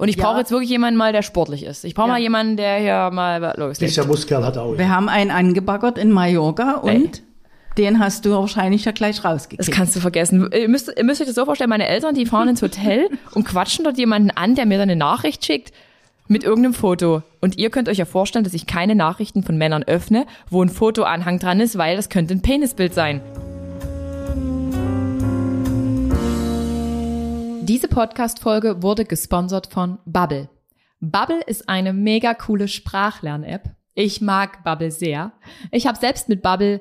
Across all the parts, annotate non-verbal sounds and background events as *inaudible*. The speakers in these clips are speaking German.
Und ich Ja. brauche jetzt wirklich jemanden mal, der sportlich ist. Ich brauche Ja. mal jemanden, der hier mal loslegt. Dieser Muskel hat auch. Wir haben einen angebaggert in Mallorca und den hast du wahrscheinlich ja gleich Das rausgekriegt. kannst du vergessen. Ihr müsst, ihr müsst euch das so vorstellen, meine Eltern, die fahren ins Hotel *laughs* und quatschen dort jemanden an, der mir dann eine Nachricht schickt mit irgendeinem Foto. Und ihr könnt euch ja vorstellen, dass ich keine Nachrichten von Männern öffne, wo ein Fotoanhang dran ist, weil das könnte ein Penisbild sein. Diese Podcast-Folge wurde gesponsert von Bubble. Bubble ist eine mega coole Sprachlern-App. Ich mag Bubble sehr. Ich habe selbst mit Bubble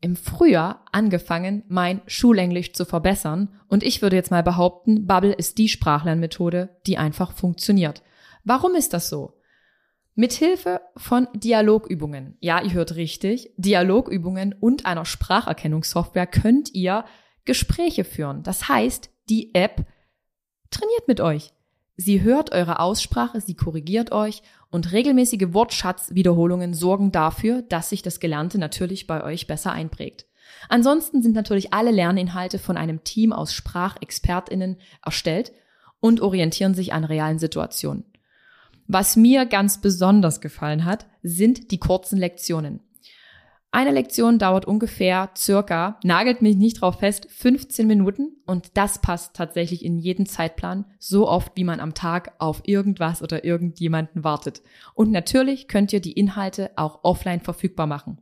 im Frühjahr angefangen, mein Schulenglisch zu verbessern. Und ich würde jetzt mal behaupten, Bubble ist die Sprachlernmethode, die einfach funktioniert. Warum ist das so? Mithilfe von Dialogübungen, ja, ihr hört richtig, Dialogübungen und einer Spracherkennungssoftware könnt ihr Gespräche führen. Das heißt, die App trainiert mit euch. Sie hört eure Aussprache, sie korrigiert euch und regelmäßige Wortschatzwiederholungen sorgen dafür, dass sich das Gelernte natürlich bei euch besser einprägt. Ansonsten sind natürlich alle Lerninhalte von einem Team aus Sprachexpertinnen erstellt und orientieren sich an realen Situationen. Was mir ganz besonders gefallen hat, sind die kurzen Lektionen. Eine Lektion dauert ungefähr circa, nagelt mich nicht drauf fest, 15 Minuten und das passt tatsächlich in jeden Zeitplan, so oft wie man am Tag auf irgendwas oder irgendjemanden wartet. Und natürlich könnt ihr die Inhalte auch offline verfügbar machen.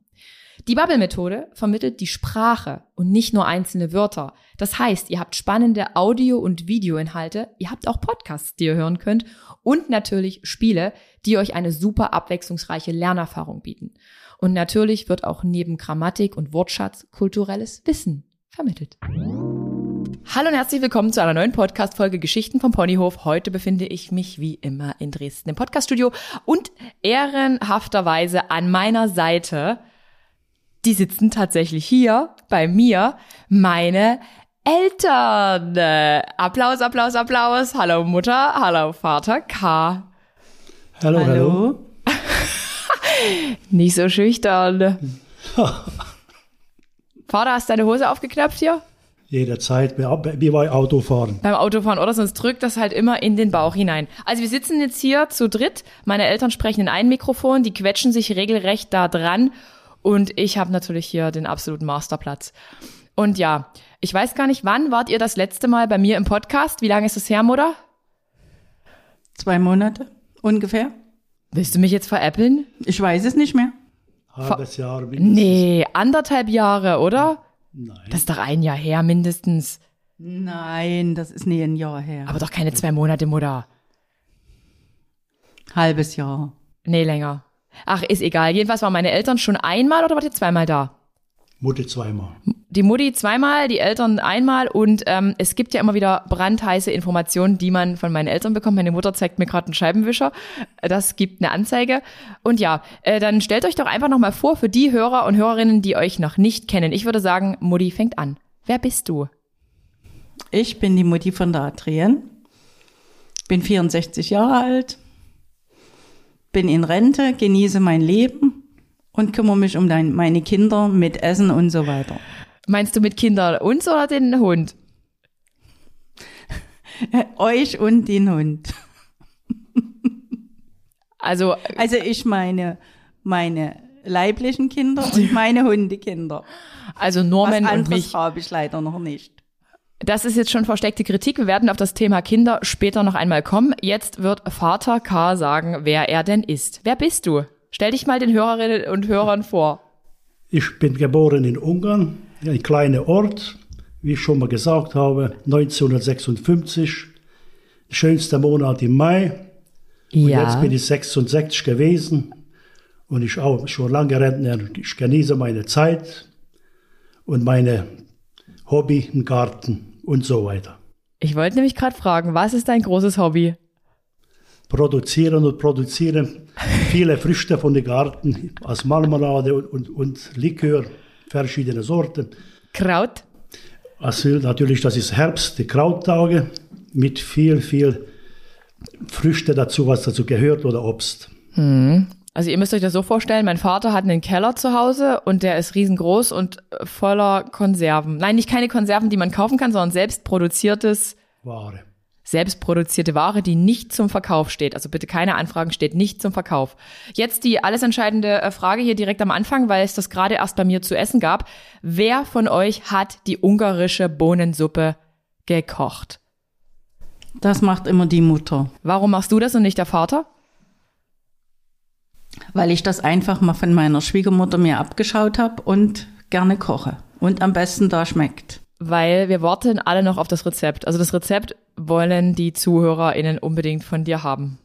Die Bubble-Methode vermittelt die Sprache und nicht nur einzelne Wörter. Das heißt, ihr habt spannende Audio- und Videoinhalte, ihr habt auch Podcasts, die ihr hören könnt und natürlich Spiele, die euch eine super abwechslungsreiche Lernerfahrung bieten. Und natürlich wird auch neben Grammatik und Wortschatz kulturelles Wissen vermittelt. Hallo und herzlich willkommen zu einer neuen Podcast-Folge Geschichten vom Ponyhof. Heute befinde ich mich wie immer in Dresden im Podcaststudio und ehrenhafterweise an meiner Seite, die sitzen tatsächlich hier bei mir, meine Eltern. Applaus, Applaus, Applaus. Hallo Mutter, hallo Vater, K. Hallo, hallo. Nicht so schüchtern. *laughs* Vater, hast du deine Hose aufgeknöpft hier? Jederzeit, wie bei Autofahren. Beim Autofahren, oder? Sonst drückt das halt immer in den Bauch hinein. Also wir sitzen jetzt hier zu dritt. Meine Eltern sprechen in ein Mikrofon, die quetschen sich regelrecht da dran. Und ich habe natürlich hier den absoluten Masterplatz. Und ja, ich weiß gar nicht, wann wart ihr das letzte Mal bei mir im Podcast? Wie lange ist es her, Mutter? Zwei Monate ungefähr. Willst du mich jetzt veräppeln? Ich weiß es nicht mehr. Halbes Jahr mindestens. Nee, anderthalb Jahre, oder? Nein. Das ist doch ein Jahr her mindestens. Nein, das ist nie ein Jahr her. Aber doch keine zwei Monate, Mutter. Halbes Jahr. Nee, länger. Ach, ist egal. Jedenfalls waren meine Eltern schon einmal oder wart ihr zweimal da? Mutter zweimal. Die Mutti zweimal, die Eltern einmal und ähm, es gibt ja immer wieder brandheiße Informationen, die man von meinen Eltern bekommt. Meine Mutter zeigt mir gerade einen Scheibenwischer. Das gibt eine Anzeige. Und ja, äh, dann stellt euch doch einfach nochmal vor für die Hörer und Hörerinnen, die euch noch nicht kennen. Ich würde sagen, Mutti fängt an. Wer bist du? Ich bin die Mutti von der Adrien. Bin 64 Jahre alt. Bin in Rente, genieße mein Leben und kümmere mich um dein, meine Kinder mit Essen und so weiter. Meinst du mit Kindern uns oder den Hund? *laughs* Euch und den Hund. Also, Also ich meine meine leiblichen Kinder und *laughs* meine Hundekinder. also Was Norman und anderes mich. habe ich leider noch nicht. Das ist jetzt schon versteckte Kritik. Wir werden auf das Thema Kinder später noch einmal kommen. Jetzt wird Vater K. sagen, wer er denn ist. Wer bist du? Stell dich mal den Hörerinnen und Hörern vor. Ich bin geboren in Ungarn, ein kleiner Ort, wie ich schon mal gesagt habe, 1956. Schönster Monat im Mai. Und jetzt bin ich 66 gewesen und ich auch schon lange Rentner. Ich genieße meine Zeit und meine Hobby im Garten und so weiter. Ich wollte nämlich gerade fragen, was ist dein großes Hobby? Produzieren und produzieren viele Früchte von den Garten als Marmelade und, und, und Likör, verschiedene Sorten. Kraut? Also natürlich, das ist Herbst, die Krauttage mit viel, viel Früchte dazu, was dazu gehört oder Obst. Also ihr müsst euch das so vorstellen, mein Vater hat einen Keller zu Hause und der ist riesengroß und voller Konserven. Nein, nicht keine Konserven, die man kaufen kann, sondern selbst produziertes, Ware. Selbstproduzierte Ware, die nicht zum Verkauf steht. Also bitte keine Anfragen, steht nicht zum Verkauf. Jetzt die alles entscheidende äh, Frage hier direkt am Anfang, weil es das gerade erst bei mir zu essen gab. Wer von euch hat die ungarische Bohnensuppe gekocht? Das macht immer die Mutter. Warum machst du das und nicht der Vater? Weil ich das einfach mal von meiner Schwiegermutter mir abgeschaut habe und gerne koche. Und am besten da schmeckt. Weil wir warten alle noch auf das Rezept. Also das Rezept wollen die ZuhörerInnen unbedingt von dir haben.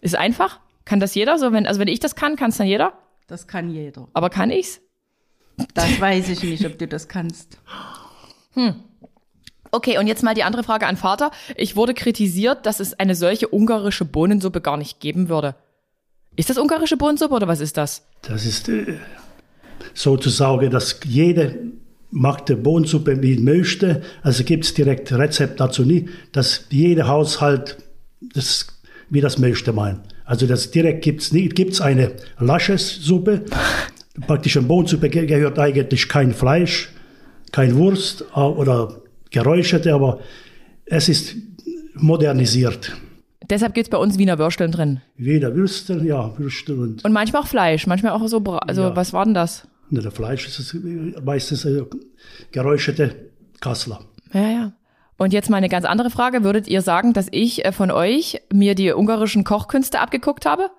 Ist einfach? Kann das jeder? So, wenn, also wenn ich das kann, kann es dann jeder? Das kann jeder. Aber kann ich's? Das weiß ich nicht, ob du das kannst. Hm. Okay, und jetzt mal die andere Frage an Vater. Ich wurde kritisiert, dass es eine solche ungarische Bohnensuppe gar nicht geben würde. Ist das ungarische Bohnensuppe oder was ist das? Das ist äh, sozusagen, dass jede macht die Bohnensuppe wie möchte. Also gibt es direkt Rezept dazu nicht, dass jeder Haushalt das, wie das möchte meint. Also das direkt gibt es nicht. Gibt es eine Laschessuppe. *laughs* Praktisch in Bohnensuppe gehört eigentlich kein Fleisch, kein Wurst oder geräucherte, aber es ist modernisiert. Deshalb gibt es bei uns Wiener Würsteln drin. Wiener Würstel, ja, Würstel und. Und manchmal auch Fleisch, manchmal auch so, also ja. was war denn das? Ne, der Fleisch ist meistens äh, geräucherte Kassler. Ja, ja. Und jetzt mal eine ganz andere Frage. Würdet ihr sagen, dass ich äh, von euch mir die ungarischen Kochkünste abgeguckt habe?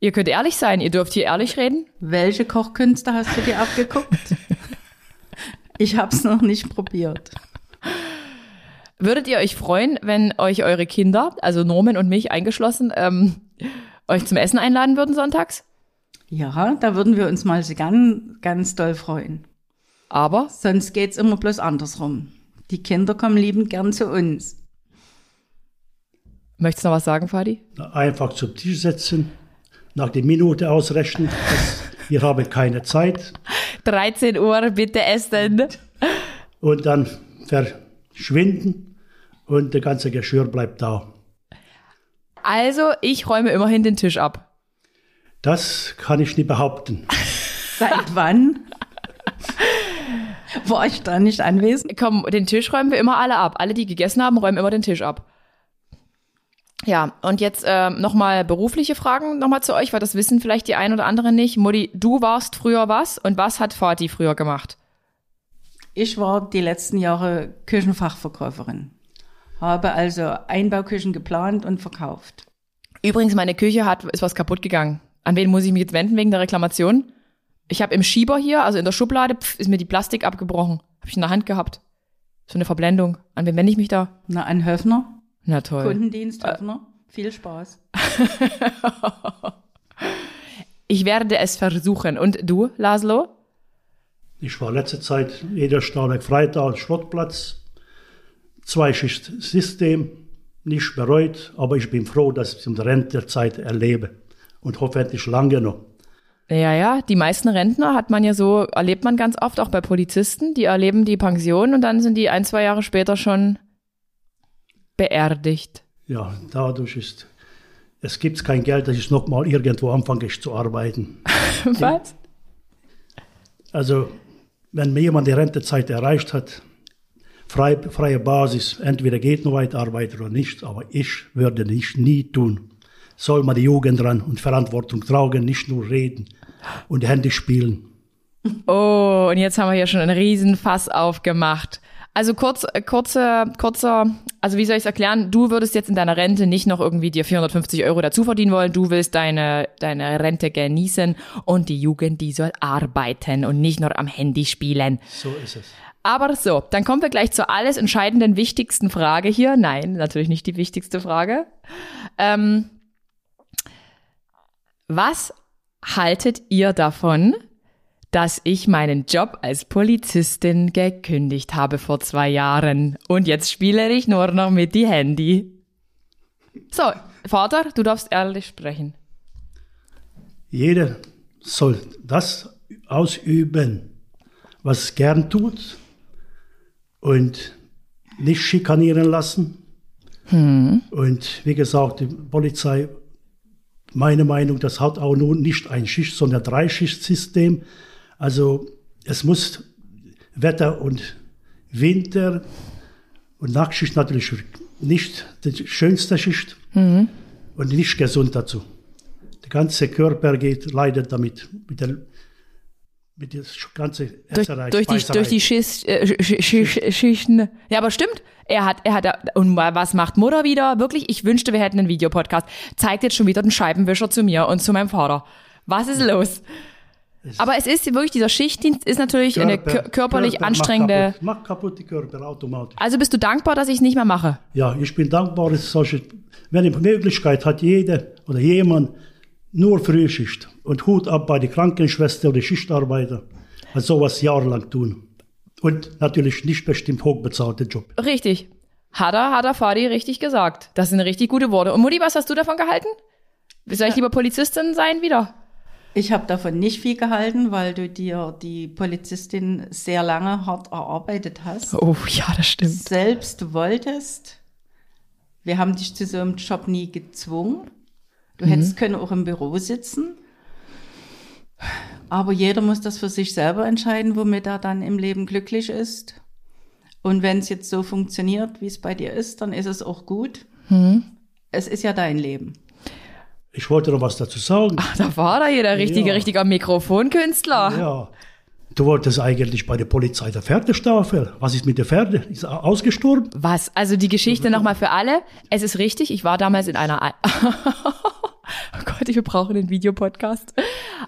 Ihr könnt ehrlich sein, ihr dürft hier ehrlich reden. Welche Kochkünste hast du dir abgeguckt? *laughs* ich hab's noch nicht probiert. Würdet ihr euch freuen, wenn euch eure Kinder, also Norman und mich eingeschlossen, ähm, euch zum Essen einladen würden sonntags? Ja, da würden wir uns mal ganz, ganz doll freuen. Aber? Sonst geht's immer bloß andersrum. Die Kinder kommen liebend gern zu uns. Möchtest du noch was sagen, Fadi? Einfach zum Tisch setzen, nach der Minute ausrechnen. wir haben keine Zeit. *laughs* 13 Uhr, bitte essen. Und dann verschwinden und der ganze Geschirr bleibt da. Also, ich räume immerhin den Tisch ab. Das kann ich nicht behaupten. *laughs* Seit wann? War ich da nicht anwesend? Komm, den Tisch räumen wir immer alle ab. Alle, die gegessen haben, räumen immer den Tisch ab. Ja, und jetzt äh, nochmal berufliche Fragen nochmal zu euch, weil das wissen vielleicht die ein oder anderen nicht. Mutti, du warst früher was und was hat Vati früher gemacht? Ich war die letzten Jahre Küchenfachverkäuferin. Habe also Einbauküchen geplant und verkauft. Übrigens, meine Küche hat, ist was kaputt gegangen. An wen muss ich mich jetzt wenden wegen der Reklamation? Ich habe im Schieber hier, also in der Schublade, pf, ist mir die Plastik abgebrochen. Habe ich in der Hand gehabt. So eine Verblendung. An wen wende ich mich da? Na, an Höfner. Na toll. Kundendienst Höfner. Äh. Viel Spaß. *laughs* ich werde es versuchen. Und du, Laszlo? Ich war letzte Zeit jeder Stahlwerk Freitag Schrottplatz. Zweischicht-System. Nicht bereut, aber ich bin froh, dass ich es in der Rentezeit erlebe und hoffentlich lange noch. Ja, ja, die meisten Rentner hat man ja so, erlebt man ganz oft auch bei Polizisten, die erleben die Pension und dann sind die ein, zwei Jahre später schon beerdigt. Ja, dadurch ist, es gibt kein Geld, dass ich nochmal irgendwo anfange zu arbeiten. *laughs* Was? Also, wenn mir jemand die Rentezeit erreicht hat, frei, freie Basis, entweder geht noch weiter arbeiten oder nicht, aber ich würde nicht nie tun soll man die Jugend dran und Verantwortung tragen, nicht nur reden und Handy spielen. Oh, und jetzt haben wir hier schon einen Riesenfass aufgemacht. Also kurz, äh, kurze, kurzer, also wie soll ich es erklären? Du würdest jetzt in deiner Rente nicht noch irgendwie dir 450 Euro dazu verdienen wollen. Du willst deine, deine Rente genießen und die Jugend, die soll arbeiten und nicht nur am Handy spielen. So ist es. Aber so, dann kommen wir gleich zur alles entscheidenden, wichtigsten Frage hier. Nein, natürlich nicht die wichtigste Frage. Ähm, was haltet ihr davon, dass ich meinen Job als Polizistin gekündigt habe vor zwei Jahren und jetzt spiele ich nur noch mit die Handy? So, Vater, du darfst ehrlich sprechen. Jeder soll das ausüben, was es gern tut und nicht schikanieren lassen. Hm. Und wie gesagt, die Polizei meine Meinung, das hat auch nun nicht ein Schicht, sondern Dreischichtsystem. Also es muss Wetter und Winter Und Nachtschicht natürlich nicht die schönste Schicht und nicht gesund dazu. Der ganze Körper geht, leidet damit, mit der, mit der ganze Durch, Esserei, durch, die, durch die Schicht, äh, Sch- Sch- Sch- Schichten. Ja, aber stimmt. Er hat, er hat, und was macht Mutter wieder? Wirklich, ich wünschte, wir hätten einen Videopodcast. Zeigt jetzt schon wieder den Scheibenwischer zu mir und zu meinem Vater. Was ist los? Aber es ist wirklich, dieser Schichtdienst ist natürlich eine Körper- kö- körperlich Körper anstrengende. Macht kaputt, macht kaputt die Körper automatisch. Also bist du dankbar, dass ich es nicht mehr mache? Ja, ich bin dankbar, dass solche, wenn die Möglichkeit hat, jeder oder jemand nur Frühschicht und Hut ab bei den Krankenschwestern oder Schichtarbeiter, hat sowas jahrelang tun. Und natürlich nicht bestimmt hochbezahlte Job. Richtig. Hat er, hat er Fadi richtig gesagt. Das sind richtig gute Worte. Und Mutti, was hast du davon gehalten? Soll ich lieber Polizistin sein wieder? Ich habe davon nicht viel gehalten, weil du dir die Polizistin sehr lange hart erarbeitet hast. Oh, ja, das stimmt. Selbst wolltest. Wir haben dich zu so einem Job nie gezwungen. Du hättest können auch im Büro sitzen. Aber jeder muss das für sich selber entscheiden, womit er dann im Leben glücklich ist. Und wenn es jetzt so funktioniert, wie es bei dir ist, dann ist es auch gut. Es ist ja dein Leben. Ich wollte noch was dazu sagen. Da war da hier der richtige, Ja. richtiger Mikrofonkünstler. Ja. Du wolltest eigentlich bei der Polizei der Pferdestaffel. Was ist mit der Pferde? Ist er ausgestorben? Was? Also die Geschichte nochmal für alle. Es ist richtig, ich war damals in einer... *laughs* *laughs* Oh Gott, wir brauchen den Videopodcast.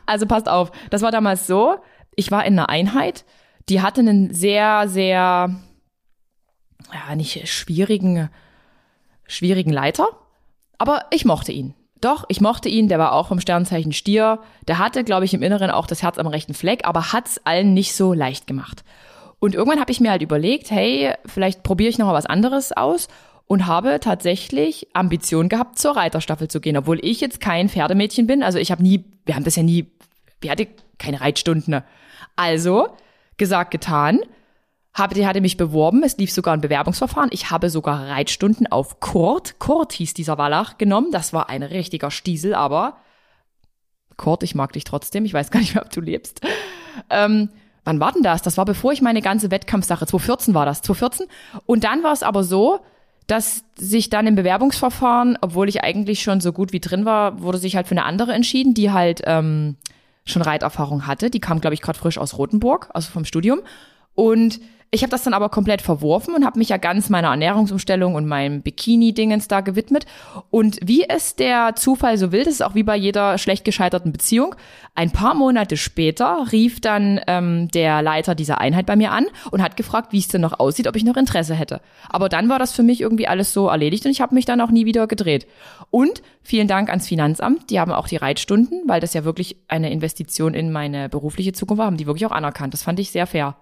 Also passt auf, das war damals so, ich war in einer Einheit, die hatte einen sehr, sehr, ja, nicht schwierigen, schwierigen Leiter, aber ich mochte ihn. Doch, ich mochte ihn, der war auch vom Sternzeichen Stier. Der hatte, glaube ich, im Inneren auch das Herz am rechten Fleck, aber hat's allen nicht so leicht gemacht. Und irgendwann habe ich mir halt überlegt, hey, vielleicht probiere ich noch mal was anderes aus und habe tatsächlich Ambition gehabt, zur Reiterstaffel zu gehen, obwohl ich jetzt kein Pferdemädchen bin. Also ich habe nie, wir haben das ja nie, wir hatten keine Reitstunden. Also, gesagt, getan, habe, die hatte mich beworben, es lief sogar ein Bewerbungsverfahren. Ich habe sogar Reitstunden auf Kurt, Kurt hieß dieser Wallach, genommen. Das war ein richtiger Stiesel, aber Kurt, ich mag dich trotzdem. Ich weiß gar nicht mehr, ob du lebst. Ähm, wann war denn das? Das war bevor ich meine ganze Wettkampfsache, 2014 war das, 2014. Und dann war es aber so, dass sich dann im Bewerbungsverfahren, obwohl ich eigentlich schon so gut wie drin war, wurde sich halt für eine andere entschieden, die halt ähm, schon Reiterfahrung hatte. Die kam, glaube ich, gerade frisch aus Rothenburg, also vom Studium. Und ich habe das dann aber komplett verworfen und habe mich ja ganz meiner Ernährungsumstellung und meinem Bikini-Dingens da gewidmet. Und wie es der Zufall so will, das ist auch wie bei jeder schlecht gescheiterten Beziehung, ein paar Monate später rief dann ähm, der Leiter dieser Einheit bei mir an und hat gefragt, wie es denn noch aussieht, ob ich noch Interesse hätte. Aber dann war das für mich irgendwie alles so erledigt und ich habe mich dann auch nie wieder gedreht. Und vielen Dank ans Finanzamt, die haben auch die Reitstunden, weil das ja wirklich eine Investition in meine berufliche Zukunft war, haben die wirklich auch anerkannt. Das fand ich sehr fair.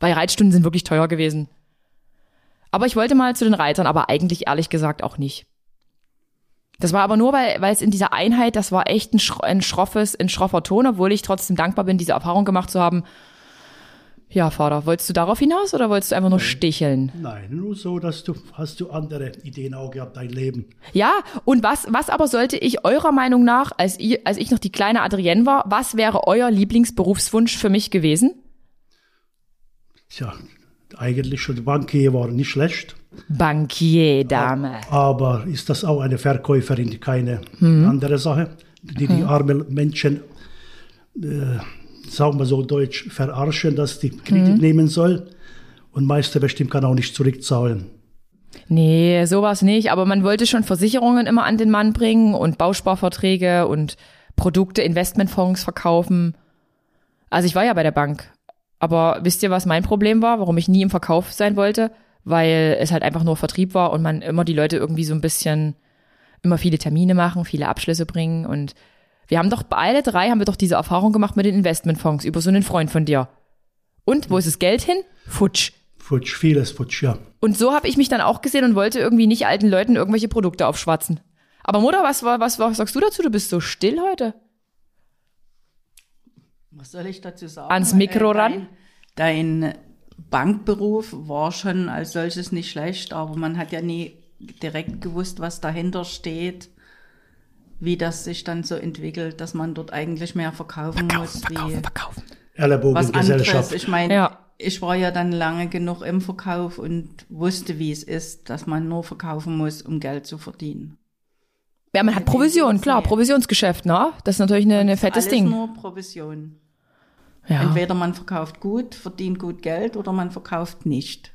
Weil Reitstunden sind wirklich teuer gewesen. Aber ich wollte mal zu den Reitern, aber eigentlich ehrlich gesagt auch nicht. Das war aber nur, weil, weil es in dieser Einheit, das war echt ein, ein schroffes, ein schroffer Ton, obwohl ich trotzdem dankbar bin, diese Erfahrung gemacht zu haben. Ja, Vater, wolltest du darauf hinaus oder wolltest du einfach nur sticheln? Nein, nur so, dass du, hast du andere Ideen auch gehabt, dein Leben. Ja, und was, was aber sollte ich eurer Meinung nach, als, ihr, als ich noch die kleine Adrienne war, was wäre euer Lieblingsberufswunsch für mich gewesen? Tja, eigentlich schon die Bankier waren nicht schlecht. Bankierдame. Aber ist das auch eine Verkäuferin, keine andere Sache, die die armen Menschen, äh, sagen wir so deutsch, verarschen, dass die Kredit nehmen soll. Und Meister bestimmt kann auch nicht zurückzahlen. Nee, sowas nicht. Aber man wollte schon Versicherungen immer an den Mann bringen und Bausparverträge und Produkte, Investmentfonds verkaufen. Also ich war ja bei der Bank. Aber wisst ihr, was mein Problem war, warum ich nie im Verkauf sein wollte? Weil es halt einfach nur Vertrieb war und man immer die Leute irgendwie so ein bisschen, immer viele Termine machen, viele Abschlüsse bringen. Und wir haben doch alle drei haben wir doch diese Erfahrung gemacht mit den Investmentfonds über so einen Freund von dir. Und wo ist das Geld hin? Futsch. Futsch, vieles futsch, ja. Und so habe ich mich dann auch gesehen und wollte irgendwie nicht alten Leuten irgendwelche Produkte aufschwatzen. Aber Mutter, was, was, was sagst du dazu? Du bist so still heute. Was soll ich dazu sagen? Ans Mikro Äh, ran? Dein, dein Bankberuf war schon als solches nicht schlecht, aber man hat ja nie direkt gewusst, was dahinter steht, wie das sich dann so entwickelt, dass man dort eigentlich mehr verkaufen, muss, wie verkaufen. was Ellenbogengesellschaft. anderes. Ich meine, Ja. ich war ja dann lange genug im Verkauf und wusste, wie es ist, dass man nur verkaufen muss, um Geld zu verdienen. Ja, man hat Provision, klar, Provisionsgeschäft, ne? Das ist natürlich eine, eine fettes alles Ding. nur Provision. Ja. Entweder man verkauft gut, verdient gut Geld oder man verkauft nicht.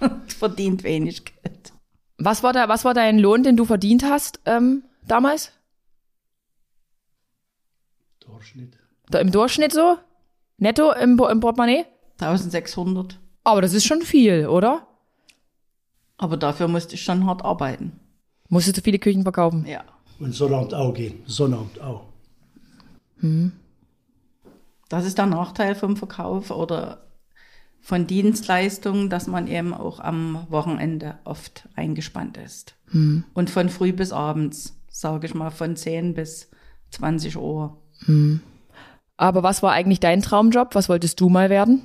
*laughs* verdient wenig Geld. Was war da, was war dein Lohn, den du verdient hast ähm, damals? Durchschnitt. Da Im Durchschnitt so? Netto im, im Portemonnaie? 1600. Aber das ist schon viel, oder? Aber dafür musste ich schon hart arbeiten. Musstest du viele Küchen verkaufen? Ja. Und Sonnabend auch gehen. Sonnabend auch. Das ist der Nachteil vom Verkauf oder von Dienstleistungen, dass man eben auch am Wochenende oft eingespannt ist. Und von früh bis abends, sage ich mal, von 10 bis 20 Uhr. Aber was war eigentlich dein Traumjob? Was wolltest du mal werden?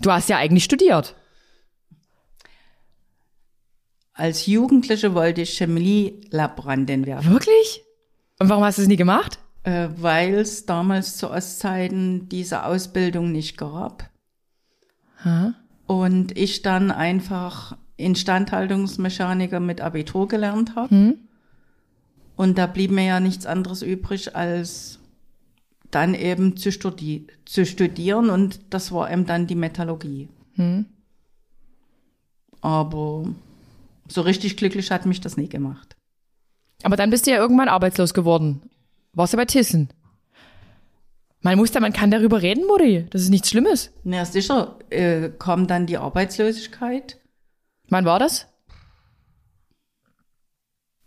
Du hast ja eigentlich studiert. Als Jugendliche wollte ich Chemielaborandin werden, Wirklich? Und warum hast du es nie gemacht? Äh, weil es damals zu Ostzeiten diese Ausbildung nicht gab. Und ich dann einfach Instandhaltungsmechaniker mit Abitur gelernt habe. Und da blieb mir ja nichts anderes übrig, als dann eben zu, studi zu studieren. Und das war eben dann die Metallurgie. Aber so richtig glücklich hat mich das nie gemacht. Aber dann bist du ja irgendwann arbeitslos geworden. Warst ja bei Thyssen. Man muss da, man kann darüber reden, Mutti. Das ist nichts Schlimmes. Na sicher, äh, kam dann die Arbeitslosigkeit, Wann war das?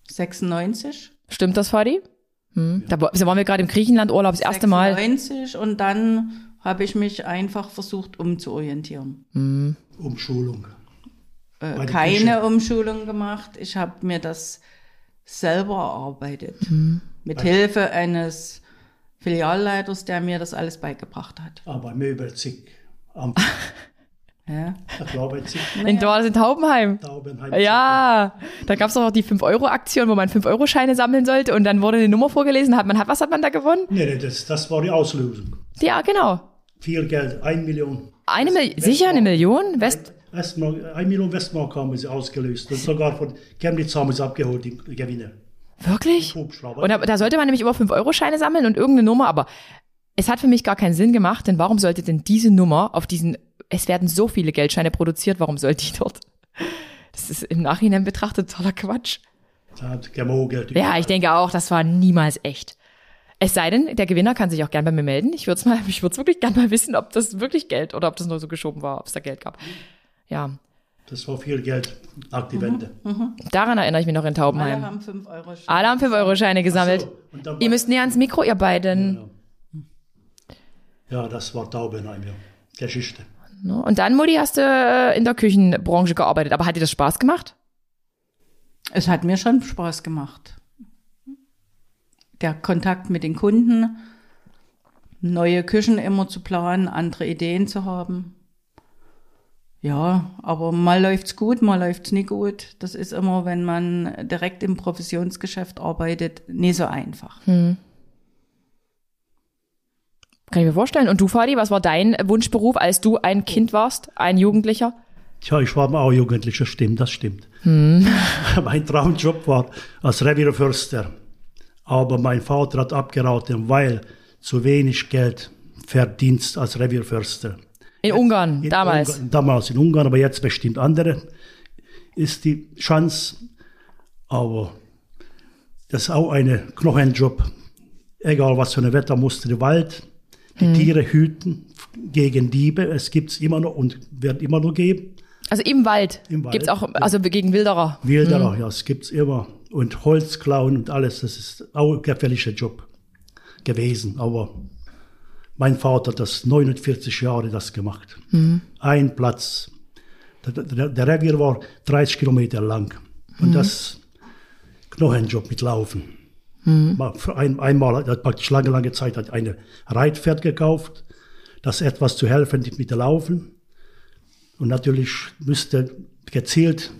96. Stimmt das, Fadi? Hm. Da wa- da waren wir gerade im Griechenland-Urlaub das erste Mal. 96 und dann habe ich mich einfach versucht umzuorientieren. Umschulung. Äh, keine Küche. Umschulung gemacht. Ich habe mir das selber erarbeitet. Mit Hilfe eines Filialleiters, der mir das alles beigebracht hat. Aber Möbelzig. Am *laughs* Ja. In Dorf in Taubenheim. Taubenheim. Ja, da gab's doch auch die 5-Euro-Aktion, wo man 5-Euro-Scheine sammeln sollte und dann wurde eine Nummer vorgelesen. Hat man, hat, was hat man da gewonnen? Nee, nee, das, das war die Auslösung. Ja, genau. Viel Geld, ein Million. Eine Mil sicher eine Million? West Westmark, ein Million Westmark haben sie ausgelöst. Und sogar von Chemnitz haben sie abgeholt, die Gewinne. Wirklich? Und da, da sollte man nämlich immer 5-Euro-Scheine sammeln und irgendeine Nummer, aber es hat für mich gar keinen Sinn gemacht, denn warum sollte denn diese Nummer auf diesen, es werden so viele Geldscheine produziert, warum soll die dort? Das ist im Nachhinein betrachtet toller Quatsch. Da hat gemogelt. Ja, ich denke auch, das war niemals echt. Es sei denn, der Gewinner kann sich auch gern bei mir melden. Ich würde es mal, *laughs* ich würde es wirklich gern mal wissen, ob das wirklich Geld oder ob das nur so geschoben war, ob es da Geld gab. Ja, Das war viel Geld nach die Wende. daran erinnere ich mich noch in Alle Taubenheim. haben 5 Euro. Alle haben 5-Euro-Scheine gesammelt. So, Ihr müsst näher ans Mikro, ihr beiden. Ja, das war Taubenheim, ja. Geschichte. Und dann, Mutti, hast du äh, in der Küchenbranche gearbeitet. Aber hat dir das Spaß gemacht? Es hat mir schon Spaß gemacht. Der Kontakt mit den Kunden, neue Küchen immer zu planen, andere Ideen zu haben. Ja, aber mal läuft's gut, mal läuft's nicht gut. Das ist immer, wenn man direkt im Professionsgeschäft arbeitet, nie so einfach. Kann ich mir vorstellen. Und du, Fadi, was war dein Wunschberuf, als du ein Kind warst, ein Jugendlicher? Tja, ich war auch Jugendlicher, stimmt, das stimmt. *laughs* mein Traumjob war als Revierförster. Aber mein Vater hat abgeraten, weil zu wenig Geld verdienst als Revierförster. In Ungarn, In damals. Ungarn, damals in Ungarn, aber jetzt bestimmt andere ist die Chance. Aber das ist auch ein Knochenjob. Egal was für ein Wetter, musste der Wald die Tiere hüten gegen Diebe. Es gibt es immer noch und wird immer noch geben. Also im Wald, Im Wald, gibt's auch, ja. also gegen Wilderer. Wilderer, ja, es gibt's immer. Und Holz klauen und alles, das ist auch ein gefährlicher Job gewesen. Aber mein Vater hat das 49 Jahre das gemacht. Ein Platz. Der, der, der Revier war 30 Kilometer lang. Und das Knochenjob mit Laufen. Für Ein, einmal hat er praktisch lange, lange Zeit hat eine Reitpferd gekauft, das etwas zu helfen mit dem Laufen. Und natürlich müsste gezielt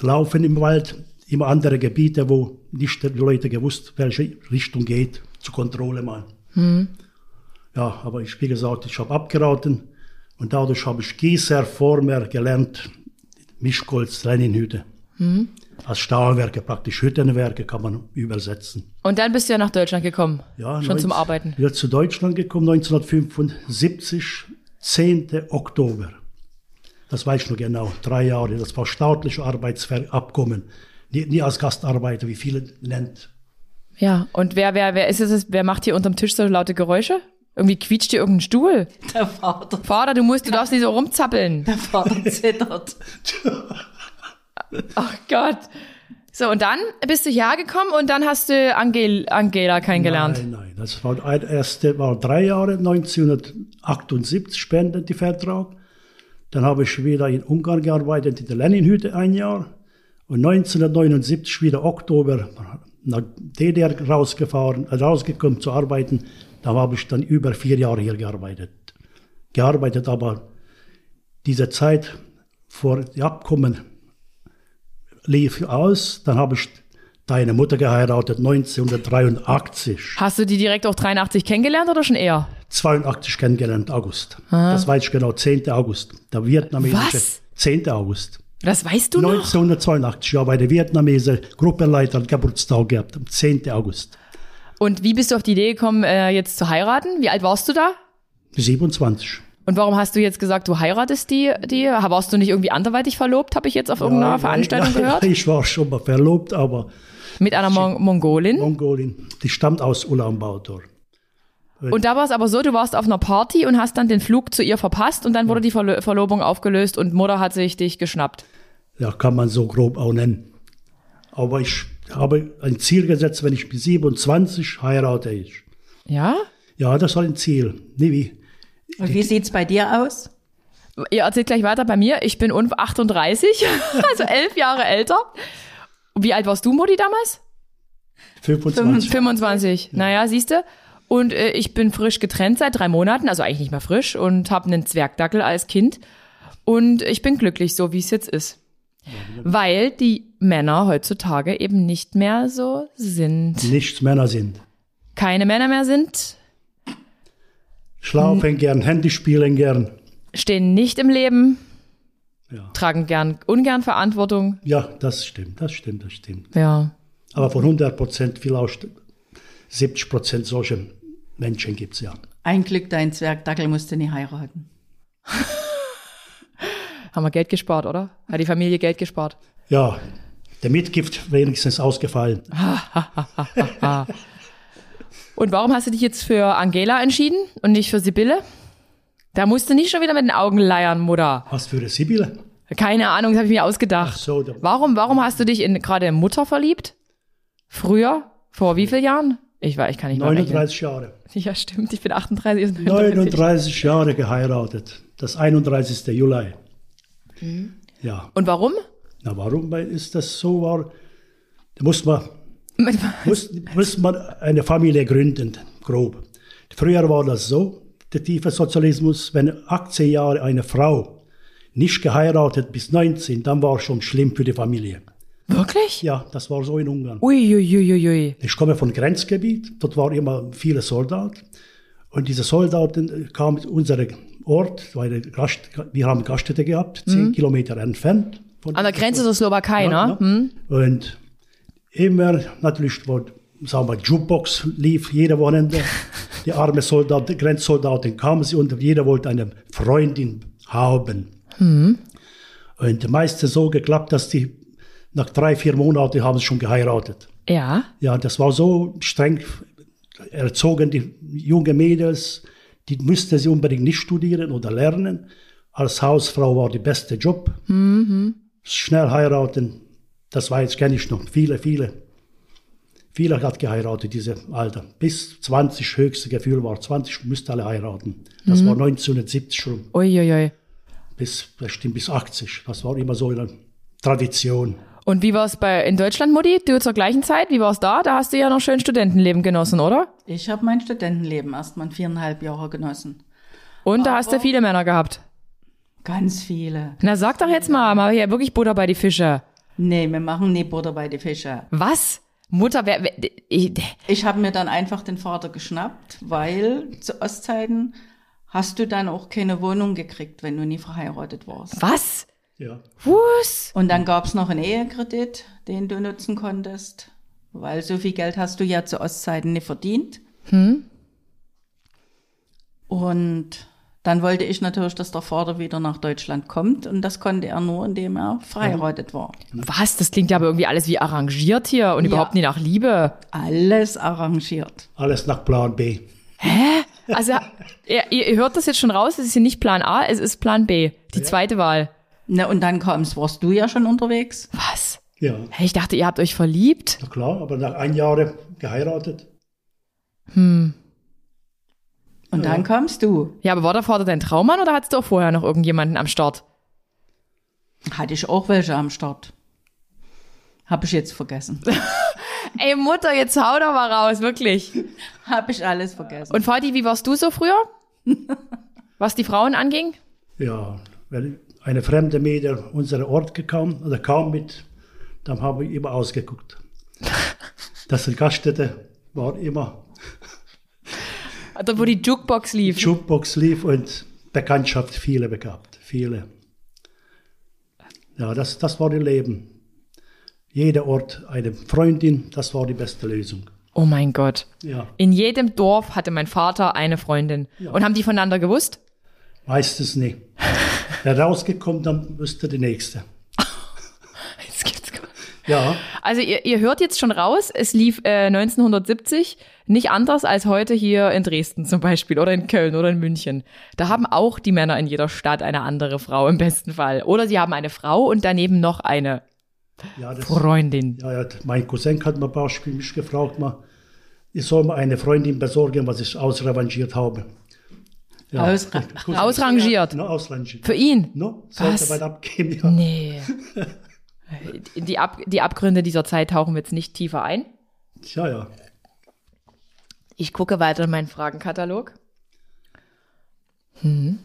laufen im Wald, immer andere Gebiete, wo nicht die Leute gewusst, welche Richtung geht, zur Kontrolle mal. Ja, aber ich, wie gesagt, ich habe abgeraten, Und dadurch habe ich Gießer, Former gelernt, Mischkolz, Leninhütte. Mhm. Als Stahlwerke, praktisch Hüttenwerke kann man übersetzen. Und dann bist du ja nach Deutschland gekommen. Ja, schon 19, zum Arbeiten. Wieder zu Deutschland gekommen, 1975, 10. Oktober. Das weiß ich noch genau, drei Jahre. Das war staatliche Arbeitsabkommen. Nie, nie als Gastarbeiter, wie viele Länder. Ja, und wer, wer, wer ist es? Wer macht hier unterm Tisch so laute Geräusche? Irgendwie quietscht hier irgendein Stuhl. *laughs* Der Vater. Vater, du musst, du darfst nicht so rumzappeln. Der Vater zittert. *laughs* Ach Gott. So, und dann bist du hierher gekommen und dann hast du Angel, Angela kennengelernt. Nein, nein, das war ein erste, war drei Jahre, 1978 beendet die Vertrag. Dann habe ich wieder in Ungarn gearbeitet, in der Leninhütte ein Jahr. Und 1979, wieder Oktober, nach DDR rausgefahren, äh, rausgekommen zu arbeiten. Da habe ich dann über vier Jahre hier gearbeitet. Gearbeitet, aber diese Zeit vor dem Abkommen lief aus. Dann habe ich deine Mutter geheiratet, 1983. Hast du die direkt auch 83 kennengelernt oder schon eher? 82 kennengelernt, August. Ah. Das weiß ich genau, 10. August. Der vietnamesische. Was? 10. August. Das weißt du noch? 1982, ja, bei der Vietnamese Gruppenleiter Geburtstag gehabt, am 10. August. Und wie bist du auf die Idee gekommen, äh, jetzt zu heiraten? Wie alt warst du da? 27. Und warum hast du jetzt gesagt, du heiratest die? die? Warst du nicht irgendwie anderweitig verlobt, habe ich jetzt auf irgendeiner ja, Veranstaltung ja, gehört? *laughs* Ich war schon mal verlobt, aber... Mit einer Mon Mongolin? Mongolin. Die stammt aus Ulaanbaatar. Und da war es aber so, du warst auf einer Party und hast dann den Flug zu ihr verpasst und dann wurde die Verlo Verlobung aufgelöst und Mutter hat sich dich geschnappt. Ja, kann man so grob auch nennen. Aber ich habe ein Ziel gesetzt, wenn ich bis 27 heirate ich. Ja? Ja, das war ein Ziel. Nee, wie? Und wie sieht's bei dir aus? Ihr erzählt gleich weiter bei mir. Ich bin 38, *laughs* also elf Jahre älter. Wie alt warst du, Modi, damals? 25. 25. Ja. Naja, siehst du? Und äh, ich bin frisch getrennt seit drei Monaten, also eigentlich nicht mehr frisch, und habe einen Zwergdackel als Kind. Und ich bin glücklich, so wie es jetzt ist. Weil die Männer heutzutage eben nicht mehr so sind. Nicht Männer sind. Keine Männer mehr sind. Schlafen gern, Handy spielen gern. Stehen nicht im Leben. Ja. Tragen gern, ungern Verantwortung. Ja, das stimmt, das stimmt, das stimmt. Ja. Aber von 100 Prozent vielleicht 70 Prozent solche Menschen gibt es ja. Ein Glück, dein Zwergdackel musste nie heiraten. *laughs* Haben wir Geld gespart, oder? Hat die Familie Geld gespart? Ja, der Mitgift wenigstens ausgefallen. *laughs* und warum hast du dich jetzt für Angela entschieden und nicht für Sibylle? Da musst du nicht schon wieder mit den Augen leiern, Mutter. Was für eine Sibylle? Keine Ahnung, das habe ich mir ausgedacht. Ach so, warum, warum hast du dich in, gerade in Mutter verliebt? Früher? Vor wie vielen Jahren? Ich weiß, ich kann nicht 39 Jahre. Ja, stimmt. Ich bin 38. 39 Jahre geheiratet. Das 31. Juli. Mhm. Ja. Und warum? Na, warum ist das so? War, da muss man, *laughs* muss, muss man eine Familie gründen, grob. Früher war das so, der tiefe Sozialismus, wenn 18 Jahre eine Frau nicht geheiratet bis 19, dann war es schon schlimm für die Familie. Wirklich? Ja, das war so in Ungarn. Uiuiuiui. Ui, ui. Ich komme von Grenzgebiet, dort waren immer viele Soldaten. Und diese Soldaten kamen zu Ort, Gast, wir haben Gaststätte gehabt, zehn mhm. Kilometer entfernt. An der Grenze zur Slowakei, ja, ne? Ja. Mhm. Und immer natürlich, wo, sagen wir, Jukebox lief jede Wochenende. *laughs* die arme Soldaten, Grenzsoldaten kamen sie und jeder wollte eine Freundin haben. Mhm. Und meistens so geklappt, dass die nach drei, vier Monaten haben sie schon geheiratet. Ja. Ja, das war so streng erzogen, die junge Mädels, die musste sie unbedingt nicht studieren oder lernen. Als Hausfrau war der beste Job. Mhm. Schnell heiraten, das war jetzt kenne ich noch. Viele, viele. Viele hat geheiratet, diese Alter. Bis 20 höchste Gefühl war. 20 müsste alle heiraten. Das mhm. war 1970 schon. Uiuiui. Bis, bestimmt bis 80. Das war immer so eine Tradition. Und wie war es bei in Deutschland, Mutti? Du zur gleichen Zeit? Wie war es da? Da hast du ja noch schön Studentenleben genossen, oder? Ich habe mein Studentenleben erst mal viereinhalb Jahre genossen. Und da hast du viele Männer gehabt? Ganz viele. Na sag doch jetzt mal, mal hier wirklich Butter bei die Fische. Nee, wir machen nie Butter bei die Fische. Was? Mutter, wer, wer ich, ich habe mir dann einfach den Vater geschnappt, weil zu Ostzeiten hast du dann auch keine Wohnung gekriegt, wenn du nie verheiratet warst. Was? Ja. Was? Und dann gab's noch einen Ehekredit, den du nutzen konntest, weil so viel Geld hast du ja zu Ostzeiten nicht verdient. Hm? Und dann wollte ich natürlich, dass der Vater wieder nach Deutschland kommt und das konnte er nur, indem er verheiratet war. Was? Das klingt ja aber irgendwie alles wie arrangiert hier und Ja. überhaupt nie nach Liebe. Alles arrangiert. Alles nach Plan B. Also, *laughs* ihr, ihr hört das jetzt schon raus, es ist hier nicht Plan A, es ist Plan B. Die zweite Wahl. Na, und dann kam's, warst du ja schon unterwegs? Was? Ja, Hey, ich dachte, ihr habt euch verliebt. na klar, aber nach ein Jahr geheiratet. Und dann kamst du. Ja, aber war der Vater dein Traummann oder hattest du auch vorher noch irgendjemanden am Start? Hatte ich auch welche am Start. Hab ich jetzt vergessen. *laughs* Ey, Mutter, jetzt hau doch mal raus, wirklich. *laughs* Hab ich alles vergessen. Und Vati, wie warst du so früher? *laughs* Was die Frauen anging? Ja, wenn eine fremde Mädel unseren Ort gekommen oder kam mit, dann haben wir immer ausgeguckt. *laughs* Das Gaststätte war immer Da, wo die Jukebox lief. Jukebox lief und Bekanntschaft viele gehabt, viele. Ja, das, das war das Leben. Jeder Ort eine Freundin, das war die beste Lösung. Oh mein Gott. Ja, In jedem Dorf hatte mein Vater eine Freundin. Und haben die voneinander gewusst? meistens nicht. *laughs* Wer rausgekommen, dann wüsste die nächste. *laughs* Das gibt's gar. Ja, Also ihr, ihr hört jetzt schon raus, es lief äh, 1970 nicht anders als heute hier in Dresden zum Beispiel oder in Köln oder in München. Da haben auch die Männer in jeder Stadt eine andere Frau im besten Fall. Oder sie haben eine Frau und daneben noch eine ja, das, Freundin. ja, ja, mein Cousin hat mir Beispiel mich gefragt, mal, ich soll mir eine Freundin besorgen, was ich ausrevanchiert habe. Ja, Ausra- *laughs* Cousin- Ausrangiert. No, ausrangiert. Für ihn? No, Was? sollte weit abgeben, ja. Nee. *laughs* Die, Ab die Abgründe dieser Zeit tauchen wir jetzt nicht tiefer ein. Ja, ja. Ich gucke weiter in meinen Fragenkatalog. Hm.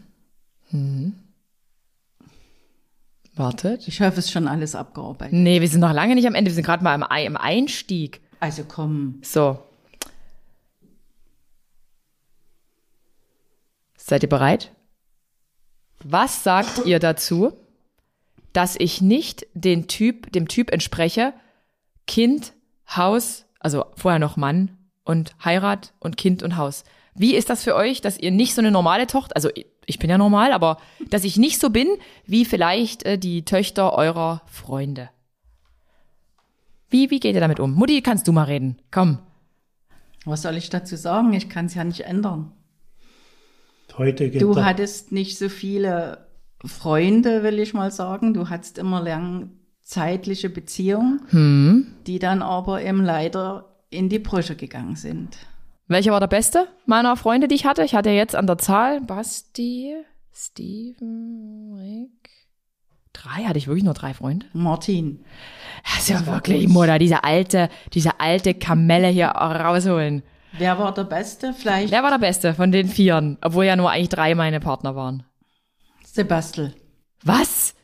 Hm. Wartet. Ich hoffe, es ist schon alles abgearbeitet. Nee, wir sind noch lange nicht am Ende. Wir sind gerade mal im, im Einstieg. Also komm. So. Seid ihr bereit? Was sagt ihr dazu, dass ich nicht den Typ, dem Typ entspreche, Kind, Haus, also vorher noch Mann und Heirat und Kind und Haus? Wie ist das für euch, dass ihr nicht so eine normale Tochter, also ich bin ja normal, aber dass ich nicht so bin wie vielleicht äh, die Töchter eurer Freunde? Wie, wie geht ihr damit um? Mutti, kannst du mal reden? Komm. Was soll ich dazu sagen? Ich kann es ja nicht ändern. Heute geht Du hattest nicht so viele Freunde, will ich mal sagen. Du hattest immer lang zeitliche Beziehungen, die dann aber eben leider in die Brüche gegangen sind. Welcher war der beste meiner Freunde, die ich hatte? Ich hatte jetzt an der Zahl Basti, Steven, Rick. Drei? Hatte ich wirklich nur drei Freunde? Martin. Das ist ja wirklich, Mutter, diese alte, diese alte Kamelle hier rausholen. Wer war der Beste? Vielleicht Wer war der Beste von den Vieren? Obwohl ja nur eigentlich drei meine Partner waren. Sebastel. Was?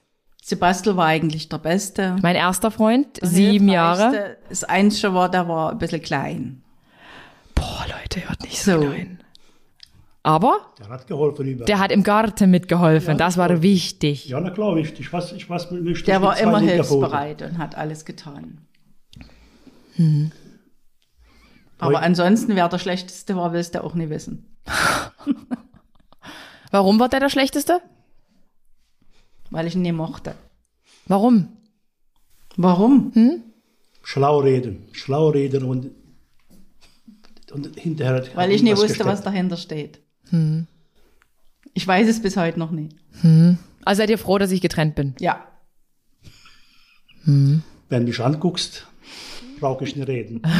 Sebastel war eigentlich der Beste. Mein erster Freund, Der sieben Jahre. Das Einzige war, der war ein bisschen klein. Boah, Leute, hört nicht so, hin. Aber Der hat geholfen über. der hat im Garten mitgeholfen. Das war wichtig. ja, na klar, ich, ich weiß, ich weiß, mich Der war immer hilfsbereit. hilfsbereit und hat alles getan. Hm. Aber ansonsten, wer der Schlechteste war, willst du auch nicht wissen. *laughs* Warum war der der Schlechteste? Weil ich ihn nicht mochte. Warum? Warum? Schlau reden, schlau reden und, und hinterher. hat Weil ich nicht wusste, was gesteckt. dahinter steht. Hm. Ich weiß es bis heute noch nicht. Also seid ihr froh, dass ich getrennt bin? Ja. Wenn du mich anguckst, brauche ich nicht reden. *laughs*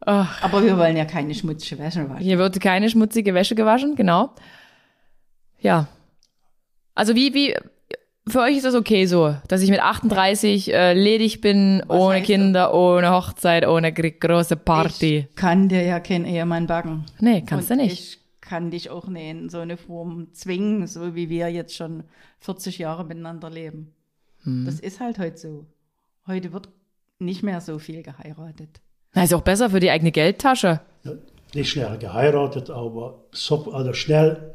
Aber wir wollen ja keine schmutzige Wäsche waschen. Hier wird keine schmutzige Wäsche gewaschen, genau. Ja. Also wie, wie, für euch ist das okay so, dass ich mit 38 äh, ledig bin, ohne heißt Kinder, ohne Hochzeit, ohne gr- große Party. Ich kann dir ja keinen Ehemann backen. nee, kannst Und du nicht. Ich kann dich auch nicht in so eine Form zwingen, so wie wir jetzt schon 40 Jahre miteinander leben. Hm. Das ist halt heute so. Heute wird nicht mehr so viel geheiratet. Na, ist auch besser für die eigene Geldtasche. nicht schnell geheiratet, aber so, also schnell,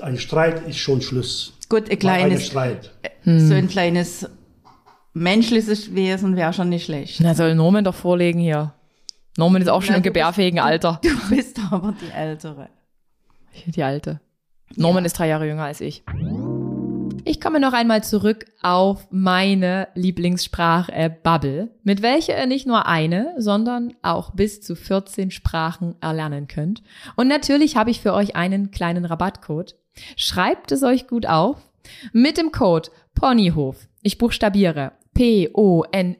ein Streit ist schon Schluss. Gut, ein kleines, Streit. so ein kleines menschliches Wesen wäre schon nicht schlecht. Na, soll Norman doch vorlegen hier. Norman ist auch schon Na, im du bist- gebärfähigen Alter. Du bist aber die Ältere. Die Alte. Norman ist drei Jahre jünger als ich. Ich komme noch einmal zurück auf meine Lieblingssprach-App Bubble, mit welcher ihr nicht nur eine, sondern auch bis zu 14 Sprachen erlernen könnt. Und natürlich habe ich für euch einen kleinen Rabattcode. Schreibt es euch gut auf. Mit dem Code Ponyhof. Ich buchstabiere P-O-N-Y-H-O-F.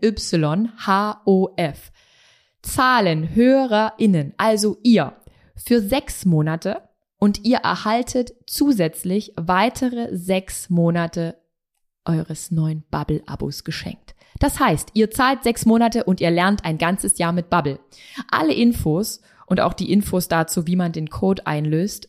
Zahlen HörerInnen, also ihr, für sechs Monate und ihr erhaltet zusätzlich weitere sechs Monate eures neuen Bubble-Abos geschenkt. Das heißt, ihr zahlt sechs Monate und ihr lernt ein ganzes Jahr mit Bubble. Alle Infos und auch die Infos dazu, wie man den Code einlöst,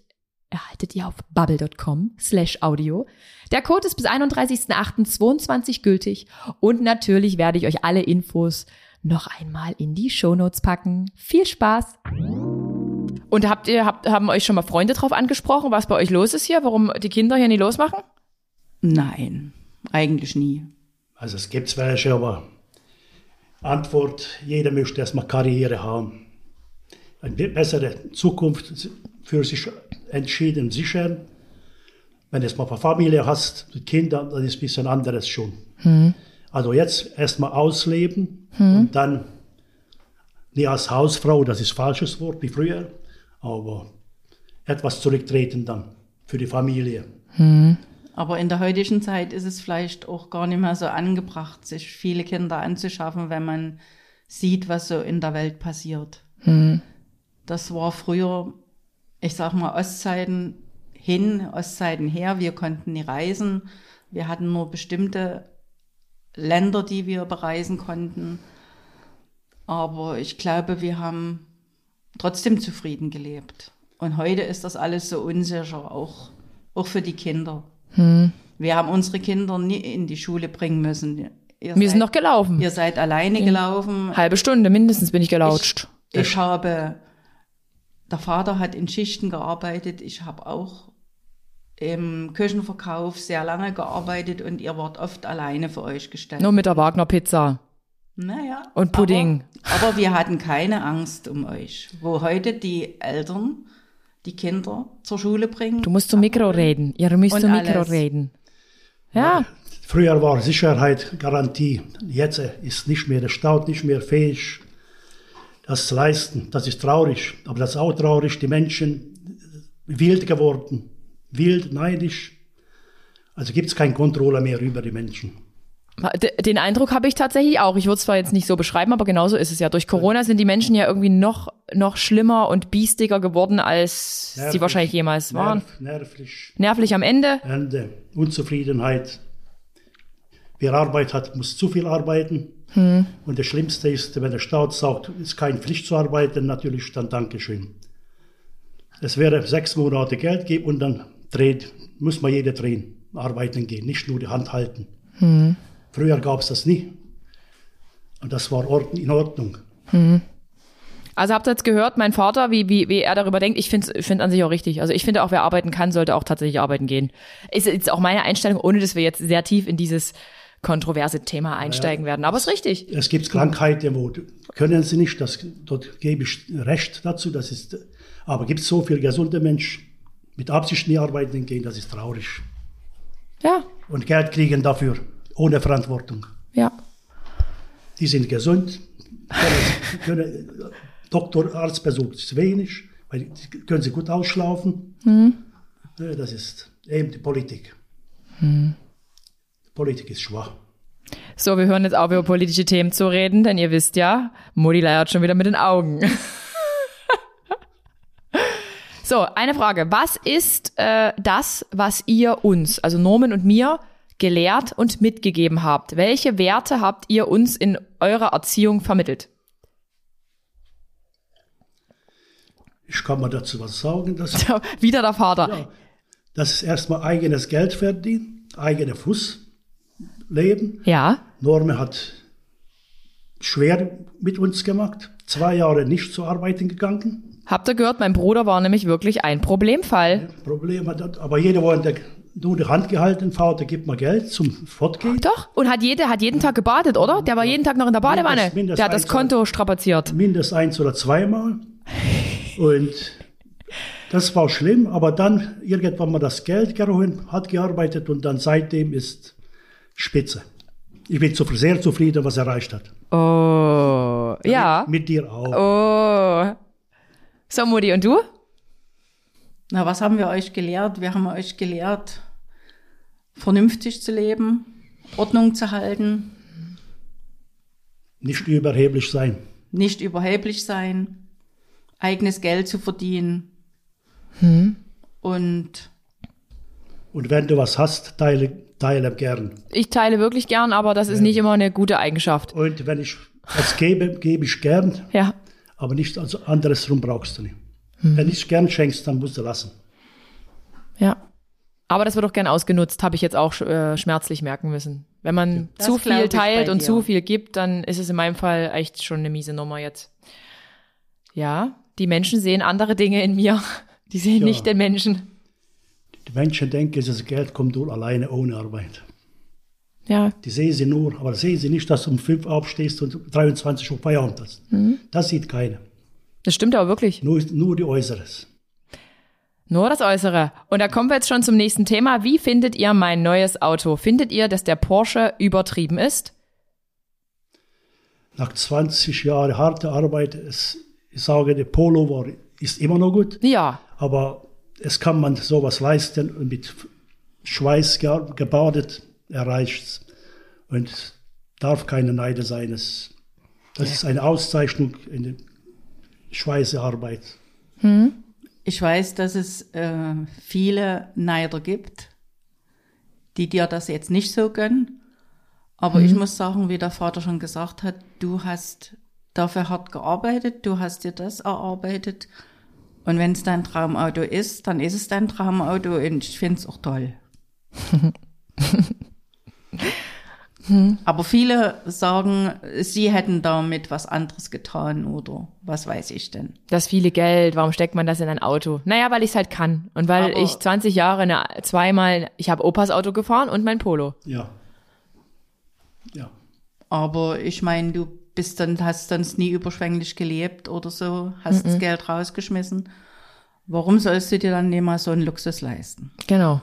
erhaltet ihr auf bubble.com slash audio. Der Code ist bis 31.08.22 gültig und natürlich werde ich euch alle Infos noch einmal in die Shownotes packen. Viel Spaß! Und habt ihr, habt, haben euch schon mal Freunde drauf angesprochen, was bei euch los ist hier, warum die Kinder hier nie losmachen? Nein, eigentlich nie. Also es gibt welche, aber Antwort, jeder möchte erstmal Karriere haben. Eine bessere Zukunft für sich entschieden sichern. Wenn du jetzt mal eine Familie hast, mit Kindern, dann ist ein bisschen anderes schon. Also jetzt erstmal ausleben und dann nicht als Hausfrau, das ist falsches Wort wie früher, aber etwas zurücktreten dann für die Familie. Aber in der heutigen Zeit ist es vielleicht auch gar nicht mehr so angebracht, sich viele Kinder anzuschaffen, wenn man sieht, was so in der Welt passiert. Das war früher, ich sag mal, Ostzeiten hin, Ostzeiten her. Wir konnten nie reisen. Wir hatten nur bestimmte Länder, die wir bereisen konnten. Aber ich glaube, wir haben trotzdem zufrieden gelebt. Und heute ist das alles so unsicher, auch, auch für die Kinder. Wir haben unsere Kinder nie in die Schule bringen müssen. Ihr Wir seid, sind noch gelaufen. Ihr seid alleine gelaufen. Halbe Stunde mindestens bin ich gelautscht. Ich habe, der Vater hat in Schichten gearbeitet. Ich habe auch im Küchenverkauf sehr lange gearbeitet und ihr wart oft alleine für euch gestellt. Nur mit der Wagner Pizza. Naja. Und Pudding. Aber, aber wir hatten keine Angst um euch. Wo heute die Eltern die Kinder zur Schule bringen. Du musst zum Mikro reden. Ihr müsst Und zum Mikro alles. reden. Ja, Früher war Sicherheit Garantie. Jetzt ist nicht mehr der Staat nicht mehr fähig, das zu leisten. Das ist traurig. Aber das ist auch traurig. Die Menschen wild geworden, wild, neidisch. Also gibt es keinen Controller mehr über die Menschen. Den Eindruck habe ich tatsächlich auch. Ich würde es zwar jetzt nicht so beschreiben, aber genauso ist es ja. Durch Corona sind die Menschen ja irgendwie noch, noch schlimmer und biestiger geworden, als sie Nervig. wahrscheinlich jemals waren. Nerv, nervlich, Nervlich am Ende. Ende, Unzufriedenheit. Wer Arbeit hat, muss zu viel arbeiten. Und das Schlimmste ist, wenn der Staat sagt, es ist keine Pflicht zu arbeiten, natürlich dann Dankeschön. Es wäre sechs Monate Geld geben und dann dreht, muss man jeder drehen, arbeiten gehen, nicht nur die Hand halten. Früher gab es das nie. Und das war in Ordnung. Also habt ihr jetzt gehört, mein Vater, wie, wie, wie er darüber denkt. Ich finde find an sich auch richtig. Also ich finde auch, wer arbeiten kann, sollte auch tatsächlich arbeiten gehen. Ist jetzt auch meine Einstellung, ohne dass wir jetzt sehr tief in dieses kontroverse Thema einsteigen werden. Aber ist richtig. Es gibt Krankheiten, wo können sie nicht, das, dort gebe ich Recht dazu. Das ist, aber gibt es so viele gesunde Menschen, mit Absicht nie arbeiten gehen, das ist traurig. Ja, Und Geld kriegen dafür, ohne Verantwortung. ja. Die sind gesund, können, können Doktor, Arztbesuch ist wenig, weil können sie gut ausschlafen. Ja, Das ist eben die Politik. Die Politik ist schwach. So, wir hören jetzt auf, über politische Themen zu reden, denn ihr wisst ja, Mutti leiert schon wieder mit den Augen. *laughs* so, eine Frage. Was ist äh, das, was ihr uns, also Norman und mir, gelehrt und mitgegeben habt? Welche Werte habt ihr uns in eurer Erziehung vermittelt? Ich kann mal dazu was sagen. Dass, *laughs* wieder der Vater. ja, das ist erstmal eigenes Geld verdienen, eigene Fuß leben. Ja. Norme hat schwer mit uns gemacht. Zwei Jahre nicht zu arbeiten gegangen. Habt ihr gehört, mein Bruder war nämlich wirklich ein Problemfall. Problem hat, aber jeder wollte nur die Hand gehalten, Vater, gib mal Geld zum Fortgehen. Doch, und hat, jede, hat jeden Tag gebadet, oder? Der war jeden Tag noch in der Badewanne. Mindest- mindest Der hat das Konto strapaziert. Mindestens eins oder zweimal. Und das war schlimm, aber dann irgendwann mal das Geld geholt, hat gearbeitet und dann seitdem ist Spitze. Ich bin sehr zufrieden, was er erreicht hat. Oh, ja. Mit dir auch. Oh. So, Mutti, und du? Na, was haben wir euch gelehrt? Wir haben euch gelehrt, vernünftig zu leben, Ordnung zu halten, Nicht überheblich sein. nicht überheblich sein, eigenes Geld zu verdienen. Und Und wenn du was hast, teile, teile gern. Ich teile wirklich gern, aber das ist nicht immer eine gute Eigenschaft. Und wenn ich was gebe, gebe ich gern, Ja. aber nicht also anderes rum brauchst du nicht. Wenn ich gern schenkst, dann musst du lassen. Ja. Aber das wird auch gern ausgenutzt, habe ich jetzt auch äh, schmerzlich merken müssen. Wenn man Das zu viel teilt und zu viel gibt, dann ist es in meinem Fall echt schon eine miese Nummer jetzt. Ja, die Menschen sehen andere Dinge in mir. *laughs* Die sehen Ja. nicht den Menschen. Die Menschen denken, das Geld kommt nur alleine ohne Arbeit. Ja, Die sehen sie nur, aber sehen sie nicht, dass du um 5 aufstehst und 23 Uhr Feierabend hast. Das sieht keiner. das stimmt aber wirklich. Nur, nur die Äußeres. Nur das Äußere. Und da kommen wir jetzt schon zum nächsten Thema. Wie findet ihr mein neues Auto? Findet ihr, dass der Porsche übertrieben ist? Nach 20 Jahren harter Arbeit, es, ich sage, der Polo war, ist immer noch gut, Ja, aber es kann man sowas leisten und mit Schweiß ge- gebadet erreicht und darf keine Neide sein. Es, das ist eine Auszeichnung in der Schweißarbeit. Ich weiß, dass es äh, viele Neider gibt, die dir das jetzt nicht so gönnen. Aber ich muss sagen, wie der Vater schon gesagt hat, du hast dafür hart gearbeitet, du hast dir das erarbeitet. Und wenn es dein Traumauto ist, dann ist es dein Traumauto und ich finde es auch toll. *laughs* Aber viele sagen, sie hätten damit was anderes getan oder was weiß ich denn. das viele Geld, warum steckt man das in ein Auto? Naja, weil ich es halt kann. Und weil Aber- ich 20 Jahre eine, zweimal, ich habe Opas Auto gefahren und mein Polo. Ja. Ja. Aber ich meine, du bist dann, hast sonst nie überschwänglich gelebt oder so, hast das Geld rausgeschmissen. Warum sollst du dir dann nicht mal so einen Luxus leisten? Genau.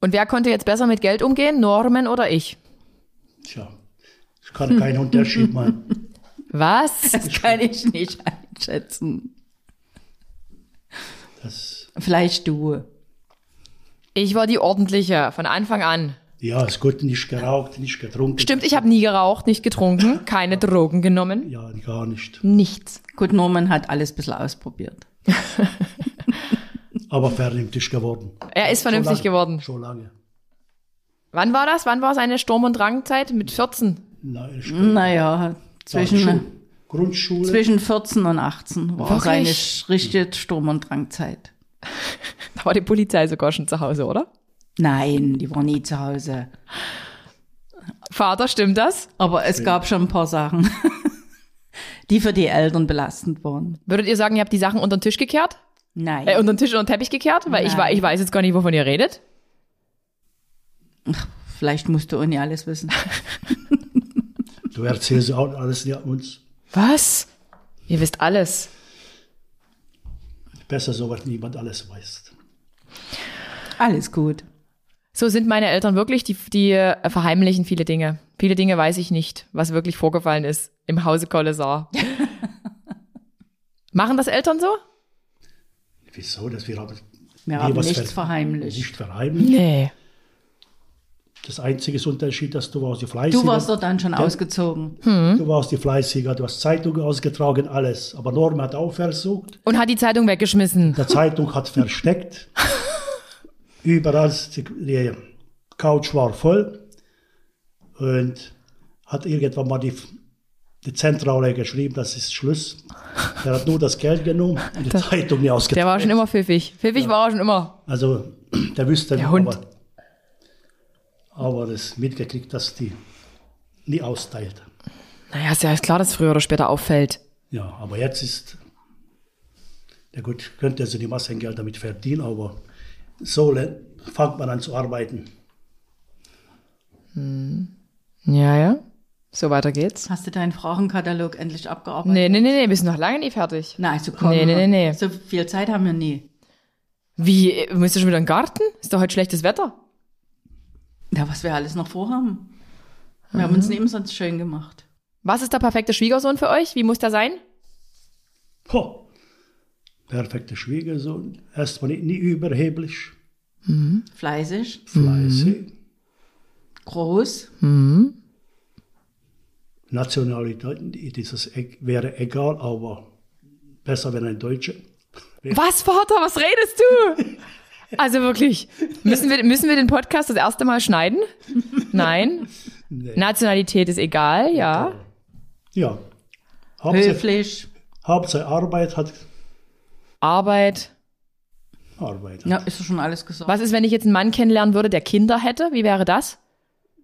Und wer konnte jetzt besser mit Geld umgehen? Norman oder ich? Tja, ich kann keinen Unterschied machen. *laughs* Was? *laughs* Das kann ich nicht einschätzen. Das, Vielleicht du. Ich war die ordentliche von Anfang an. ja, ist gut, nicht geraucht, nicht getrunken. Stimmt, ich habe nie geraucht, nicht getrunken, *laughs* keine Drogen genommen. Ja, gar nicht. Nichts. Gut, Norman hat alles ein bisschen ausprobiert. Aber vernünftig geworden. Er ist vernünftig Schon lange, geworden. Schon lange. Wann war das? Wann war seine Sturm- und Drangzeit? Mit 14. Nein, Naja, zwischen, Schul- Grundschule. zwischen 14 und 18 war Wirklich? seine richtige Sturm- und Drangzeit. *laughs* Da war die Polizei sogar schon zu Hause, oder? Nein, die war nie zu Hause. Vater, stimmt das? Aber es gab schon ein paar Sachen, *laughs* die für die Eltern belastend waren. Würdet ihr sagen, ihr habt die Sachen unter den Tisch gekehrt? Nein. Äh, unter den Tisch und den Teppich gekehrt? Weil ich, Nein. ich weiß jetzt gar nicht, wovon ihr redet. Vielleicht musst du auch nicht alles wissen. *laughs* Du erzählst auch alles ja, uns. Was? Ihr wisst alles. Besser so, was niemand alles weiß. Alles gut. So sind meine Eltern wirklich, die, die verheimlichen viele Dinge. Viele Dinge weiß ich nicht, was wirklich vorgefallen ist im Hause Kollesar. *laughs* Machen das Eltern so? Wieso, dass wir haben Wir haben nichts ver- verheimlicht. Nicht verheimlicht. Nee. Das einzige Unterschied, dass du warst die Fleißiger. Du warst doch dann schon ausgezogen. Du warst die Fleißiger, du hast Zeitungen ausgetragen, alles. Aber Norm hat auch versucht. Und hat die Zeitung weggeschmissen. Der Zeitung hat versteckt. *laughs* Überall, die, die Couch war voll. Und hat irgendwann mal die, die Zentrale geschrieben, das ist Schluss. Der hat nur das Geld genommen und die Zeitung nicht ausgetragen. Der war schon immer pfiffig. Pfiffig war er schon immer. Also, *clears throat* der wüsste Der Hund. aber, aber das mitgekriegt, dass die nie austeilt. Naja, ist ja klar, dass es früher oder später auffällt. Ja, aber jetzt ist, ja gut, könnte also die Masse Geld damit verdienen, aber so fängt man an zu arbeiten. Ja, ja. So weiter geht's. Hast du deinen Fragenkatalog endlich abgearbeitet? Nee, nee, nee, nee, wir sind noch lange nie fertig. Na, also komm. Nee, nee, nee, nee. So viel Zeit haben wir nie. Wie, äh, müsst ihr schon wieder in den Garten? Ist doch heute schlechtes Wetter. Ja, was wir alles noch vorhaben. Wir haben uns neben sonst schön gemacht. Was ist der perfekte Schwiegersohn für euch? Wie muss der sein? Ho, perfekter Schwiegersohn, erstmal nicht nie überheblich, Fleißig, fleißig, groß, Nationalität, dieses wäre egal, aber besser wenn ein Deutscher. Was, Vater, was redest du? *laughs* Also wirklich, müssen wir, müssen wir den Podcast das erste Mal schneiden? Nein. Nee. Nationalität ist egal, ja. Ja, Hauptsache, höflich. Hauptsache Arbeit hat Arbeit. Arbeit. Ja, ist doch schon alles gesagt. Was ist, wenn ich jetzt einen Mann kennenlernen würde, der Kinder hätte? Wie wäre das?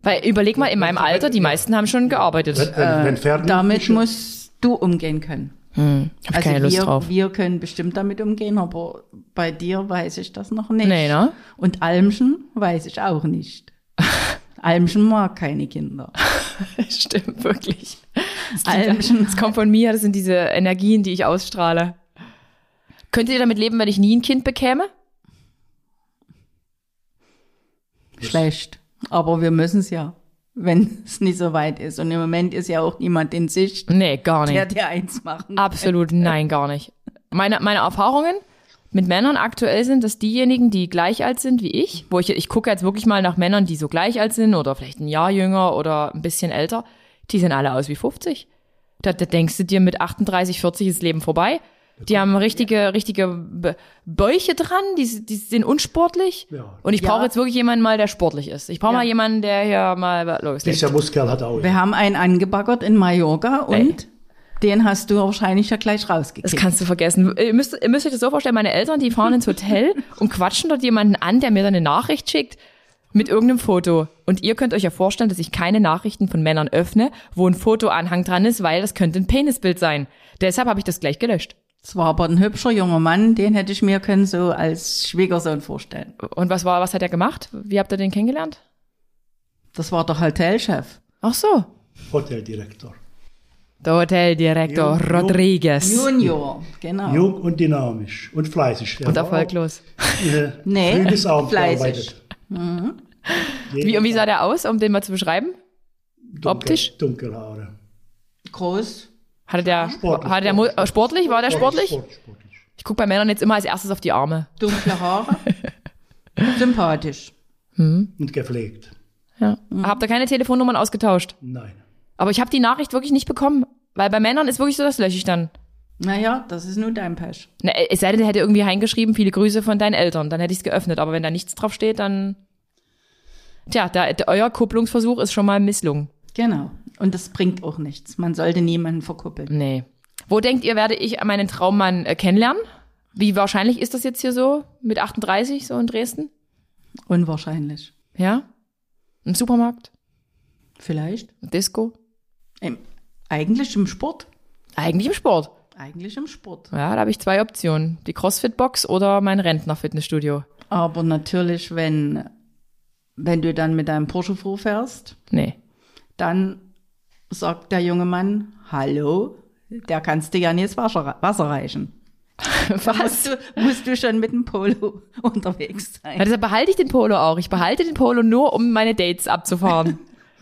Weil überleg mal, in meinem Alter, die meisten haben schon gearbeitet. Wenn, wenn, wenn fertig Damit musst du umgehen können. Hab ich keine Lust wir, drauf. wir können bestimmt damit umgehen, aber bei dir weiß ich das noch nicht. Nee, ne? Und Almschen weiß ich auch nicht. *laughs* Almschen mag keine Kinder. *laughs* Stimmt, wirklich. Almschen. Das kommt von mir, das sind diese Energien, die ich ausstrahle. Könntet ihr damit leben, wenn ich nie ein Kind bekäme? Schlecht. Aber wir müssen es ja, wenn *laughs* es nicht so weit ist. Und im Moment ist ja auch niemand in Sicht, Nee, gar nicht. der dir eins machen. Absolut nein, gar nicht. Meine, meine Erfahrungen mit Männern aktuell sind, dass diejenigen, die gleich alt sind wie ich, wo ich, ich gucke jetzt wirklich mal nach Männern, die so gleich alt sind oder vielleicht ein Jahr jünger oder ein bisschen älter, die sehen alle aus wie 50. Da, da denkst du dir, mit 38, 40 ist das Leben vorbei. Die haben richtige, richtige Bäuche dran, die, die sind unsportlich. Ja. Und ich Ja. brauche jetzt wirklich jemanden mal, der sportlich ist. Ich brauche Ja. mal jemanden, der hier mal loslegt. Dieser Muskel hat auch. Wir haben einen angebaggert in Mallorca und den hast du wahrscheinlich ja gleich Das rausgekickt. kannst du vergessen. Ihr müsst, ihr müsst euch das so vorstellen, meine Eltern, die fahren ins Hotel *laughs* und quatschen dort jemanden an, der mir dann eine Nachricht schickt mit irgendeinem Foto. Und ihr könnt euch ja vorstellen, dass ich keine Nachrichten von Männern öffne, wo ein Fotoanhang dran ist, weil das könnte ein Penisbild sein. Deshalb habe ich das gleich gelöscht. Es war aber ein hübscher junger Mann, den hätte ich mir können so als Schwiegersohn vorstellen. Und was war, was hat er gemacht? Wie habt ihr den kennengelernt? Das war der Hotelchef. Ach so. Hoteldirektor. Der Hoteldirektor Jung. Rodriguez. Junior, genau. Jung und dynamisch und fleißig. Er Und erfolglos. auch, *laughs* Äh, Nee, fleißig. gearbeitet. Wie, und wie sah der aus, um den mal zu beschreiben? Dunkel, optisch? Dunkelhaare. Groß. Hatte der, Sportlich, hatte der äh, sportlich? War der sportlich? Sport, sportlich. Ich gucke bei Männern jetzt immer als erstes auf die Arme. dunkle Haare, *laughs* sympathisch. Und gepflegt. Ja. Habt ihr keine Telefonnummern ausgetauscht? Nein. Aber ich habe die Nachricht wirklich nicht bekommen. Weil bei Männern ist wirklich so, das lösche ich dann. Naja, das ist nur dein Pech. Na, es sei denn, der hätte irgendwie reingeschrieben, viele Grüße von deinen Eltern. Dann hätte ich es geöffnet. Aber wenn da nichts drauf steht, dann. Tja, da, der, euer Kupplungsversuch ist schon mal misslungen. Genau. Und das bringt auch nichts. Man sollte niemanden verkuppeln. Nee. Wo denkt ihr, werde ich meinen Traummann äh, kennenlernen? Wie wahrscheinlich ist das jetzt hier so mit 38 so in Dresden? Unwahrscheinlich. Ja? Im Supermarkt? Vielleicht. Disco? Im, eigentlich im Sport. Eigentlich im Sport. Eigentlich im Sport. Ja, da habe ich zwei Optionen. Die CrossFit-Box oder mein Rentner-Fitnessstudio. Aber natürlich, wenn, wenn du dann mit deinem Porsche vorfährst, Nee. dann sagt der junge Mann, hallo, der kannst du ja nicht ins Wasser, Wasser reichen. Da musst du, musst du schon mit dem Polo *laughs* unterwegs Ja, sein. deshalb behalte ich den Polo auch. Ich behalte den Polo nur, um meine Dates abzufahren.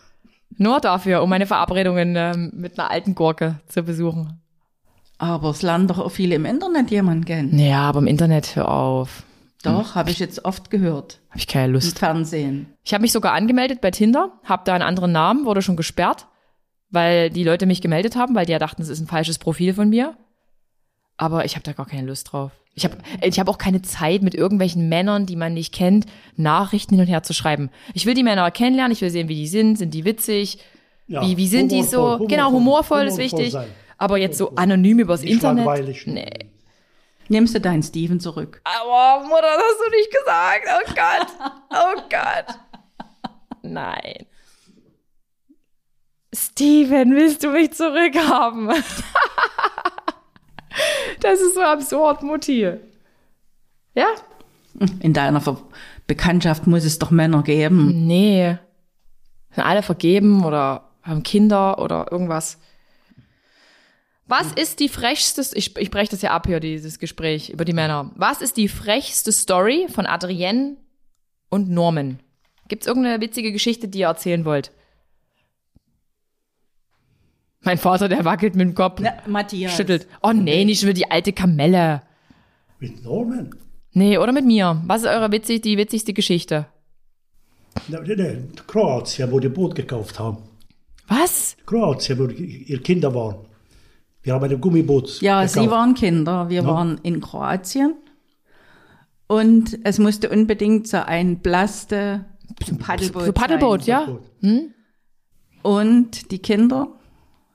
*laughs* nur dafür, um meine Verabredungen ähm, mit einer alten Gurke zu besuchen. Aber es lernen doch auch viele im Internet jemanden kennen. Ja, aber im Internet, hör auf. Doch, habe ich jetzt oft gehört. Habe ich keine Im Lust. Fernsehen. Ich habe mich sogar angemeldet bei Tinder, habe da einen anderen Namen, wurde schon gesperrt, weil die Leute mich gemeldet haben, weil die ja dachten, es ist ein falsches Profil von mir. Aber ich habe da gar keine Lust drauf. Ich habe ich hab auch keine Zeit, mit irgendwelchen Männern, die man nicht kennt, Nachrichten hin und her zu schreiben. Ich will die Männer kennenlernen, ich will sehen, wie die sind, sind die witzig, Ja, wie, wie sind die so? humorvoll, genau, humorvoll ist wichtig. sein. Aber jetzt so anonym übers Nicht Internet. langweilig. Nee. Nimmst du deinen Steven zurück? Aber Mutter, das hast du nicht gesagt. Oh Gott. Oh Gott. Nein. Steven, willst du mich zurückhaben? das ist so absurd, Mutti. Ja? In deiner Ver Bekanntschaft muss es doch Männer geben. Nee. Sind alle vergeben oder haben Kinder oder irgendwas. Was ist die frechste, ich, ich breche das ja ab hier, dieses Gespräch über die Männer. Was ist die frechste Story von Adrienne und Norman? Gibt's irgendeine witzige Geschichte, die ihr erzählen wollt? Mein Vater, der wackelt mit dem Kopf. Na, Matthias. Schüttelt. Oh nee, nicht schon wieder die alte Kamelle. Mit Norman? Nee, oder mit mir. Was ist eure witzig, die witzigste Geschichte? Ne, ne, ne, Kroatien, wo die Boot gekauft haben. Was? Kroatien, wo die- ihre Kinder waren. Wir haben ein Gummiboot Ja, gekauft. sie waren Kinder. Wir Ja. waren in Kroatien. Und es musste unbedingt so ein Blaste Paddelboot Für Paddelboot, sein. ja? Boot. Und die Kinder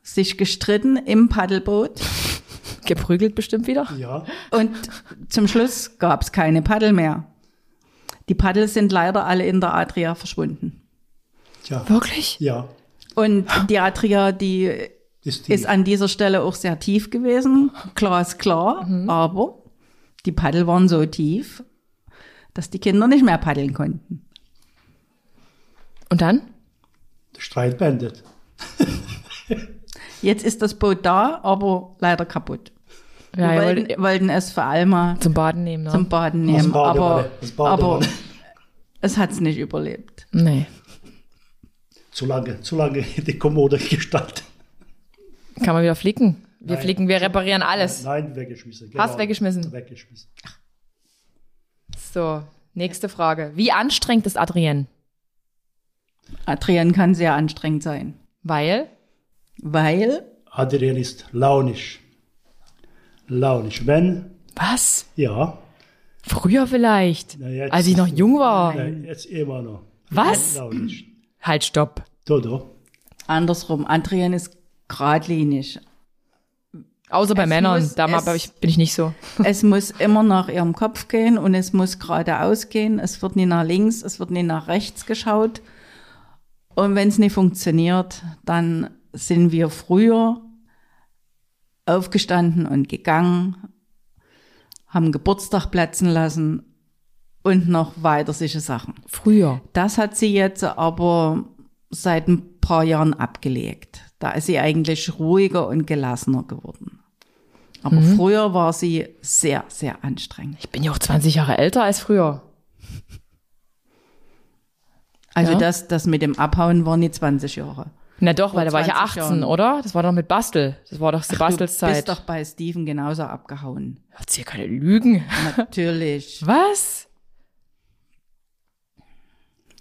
sich gestritten im Paddelboot. *laughs* Geprügelt bestimmt wieder. Ja, Und zum Schluss gab es keine Paddel mehr. Die Paddel sind leider alle in der Adria verschwunden. tja, Wirklich? ja. Und die Adria, die Ist ist an dieser Stelle auch sehr tief gewesen. Klar ist klar, aber die Paddel waren so tief, dass die Kinder nicht mehr paddeln konnten. Und dann? der Streit beendet. *laughs* Jetzt ist das Boot da, aber leider kaputt. Ja, Wir wollten, wollt wollten es für Alma zum Baden nehmen, ne? zum Baden nehmen, aber, Badewanne, als Badewanne. aber es hat es nicht überlebt. nee. Zu lange, zu lange in die Kommode gestanden. Kann man wieder flicken. Wir Nein. flicken, wir reparieren alles. Nein, weggeschmissen. genau. Hast weggeschmissen? Weggeschmissen. So, nächste Frage. Wie anstrengend ist Adrienne? Adrian kann sehr anstrengend sein, Weil? Weil Adrian ist launisch. Launisch. Wenn, Was? ja. Früher vielleicht. Na, jetzt- als ich noch jung war. Nein, jetzt immer noch. Was? Launisch. Halt, stopp. Dodo. andersrum, Adrian ist geradlinig. Außer bei Es Männern. muss- Da es- ich, bin ich nicht so. *laughs* Es muss immer nach ihrem Kopf gehen und es muss geradeaus gehen. Es wird nie nach links, es wird nie nach rechts geschaut. Und wenn es nicht funktioniert, dann sind wir früher aufgestanden und gegangen, haben Geburtstag platzen lassen und noch weiter solche Sachen. Früher. Das hat sie jetzt aber seit ein paar Jahren abgelegt. Da ist sie eigentlich ruhiger und gelassener geworden. Aber früher war sie sehr, sehr anstrengend. Ich bin ja auch 20 Jahre älter als früher. Also Ja. das, das mit dem Abhauen waren die 20 Jahre. Na doch, weil da war ich ja 20 18, Jahren. oder? Das war doch mit Bastel. Das war doch Du Bastels bist Zeit. doch bei Steven genauso abgehauen. Erzähl keine Lügen. Natürlich. *laughs* Was?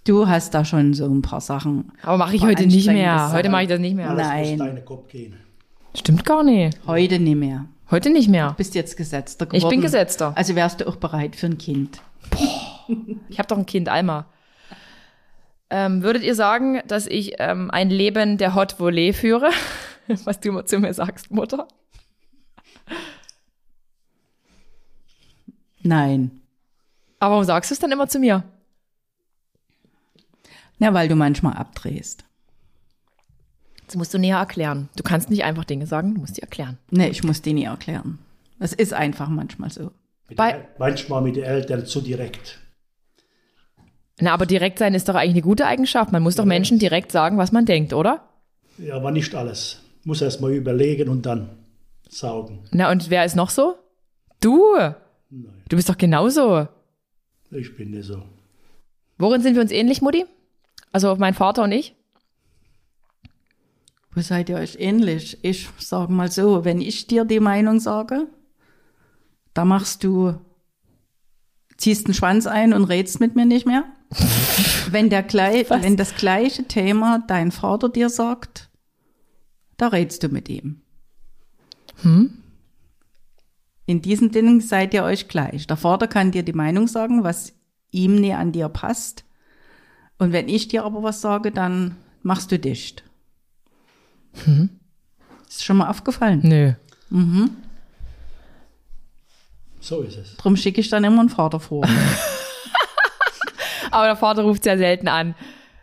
Du hast da schon so ein paar Sachen. Aber mache ich heute nicht mehr. Heute mache ich das nicht mehr. Alles Nein. muss deinen Kopf gehen. Stimmt gar nicht. Heute nicht mehr. Heute nicht mehr. Bist jetzt Gesetzter Ich geworden. bin Gesetzter. Also wärst du auch bereit für ein Kind. Ich habe doch ein Kind, Alma. Ähm, würdet ihr sagen, dass ich ähm, ein Leben der Hot Volley führe? *laughs* Was du immer zu mir sagst, Mutter? Nein. Aber warum sagst du es dann immer zu mir? Na, weil du manchmal abdrehst. Das musst du näher erklären. Du kannst nicht einfach Dinge sagen, du musst die erklären. Nee, ich muss die nie erklären. Es ist einfach manchmal so. Mit Bei- manchmal mit den Eltern zu direkt. Na, aber direkt sein ist doch eigentlich eine gute Eigenschaft. Man muss doch Menschen direkt sagen, was man denkt, oder? Ja, aber nicht alles. Muss erst mal überlegen und dann saugen. Na, und wer ist noch so? Du! Du bist doch genauso. Ich bin nicht so. Worin sind wir uns ähnlich, Mutti? Also mein Vater und ich? Wo seid ihr euch ähnlich? Ich sage mal so, wenn ich dir die Meinung sage, da machst du, ziehst den Schwanz ein und redst mit mir nicht mehr. *laughs* wenn, der gleich, Was? wenn das gleiche Thema dein Vater dir sagt, da redst du mit ihm. In diesen Dingen seid ihr euch gleich. Der Vater kann dir die Meinung sagen, was ihm nie an dir passt. Und wenn ich dir aber was sage, dann machst du dicht. Ist schon mal aufgefallen. Nö. So ist es. Drum schicke ich dann immer einen Vater vor. *laughs* Aber der Vater ruft sehr selten an.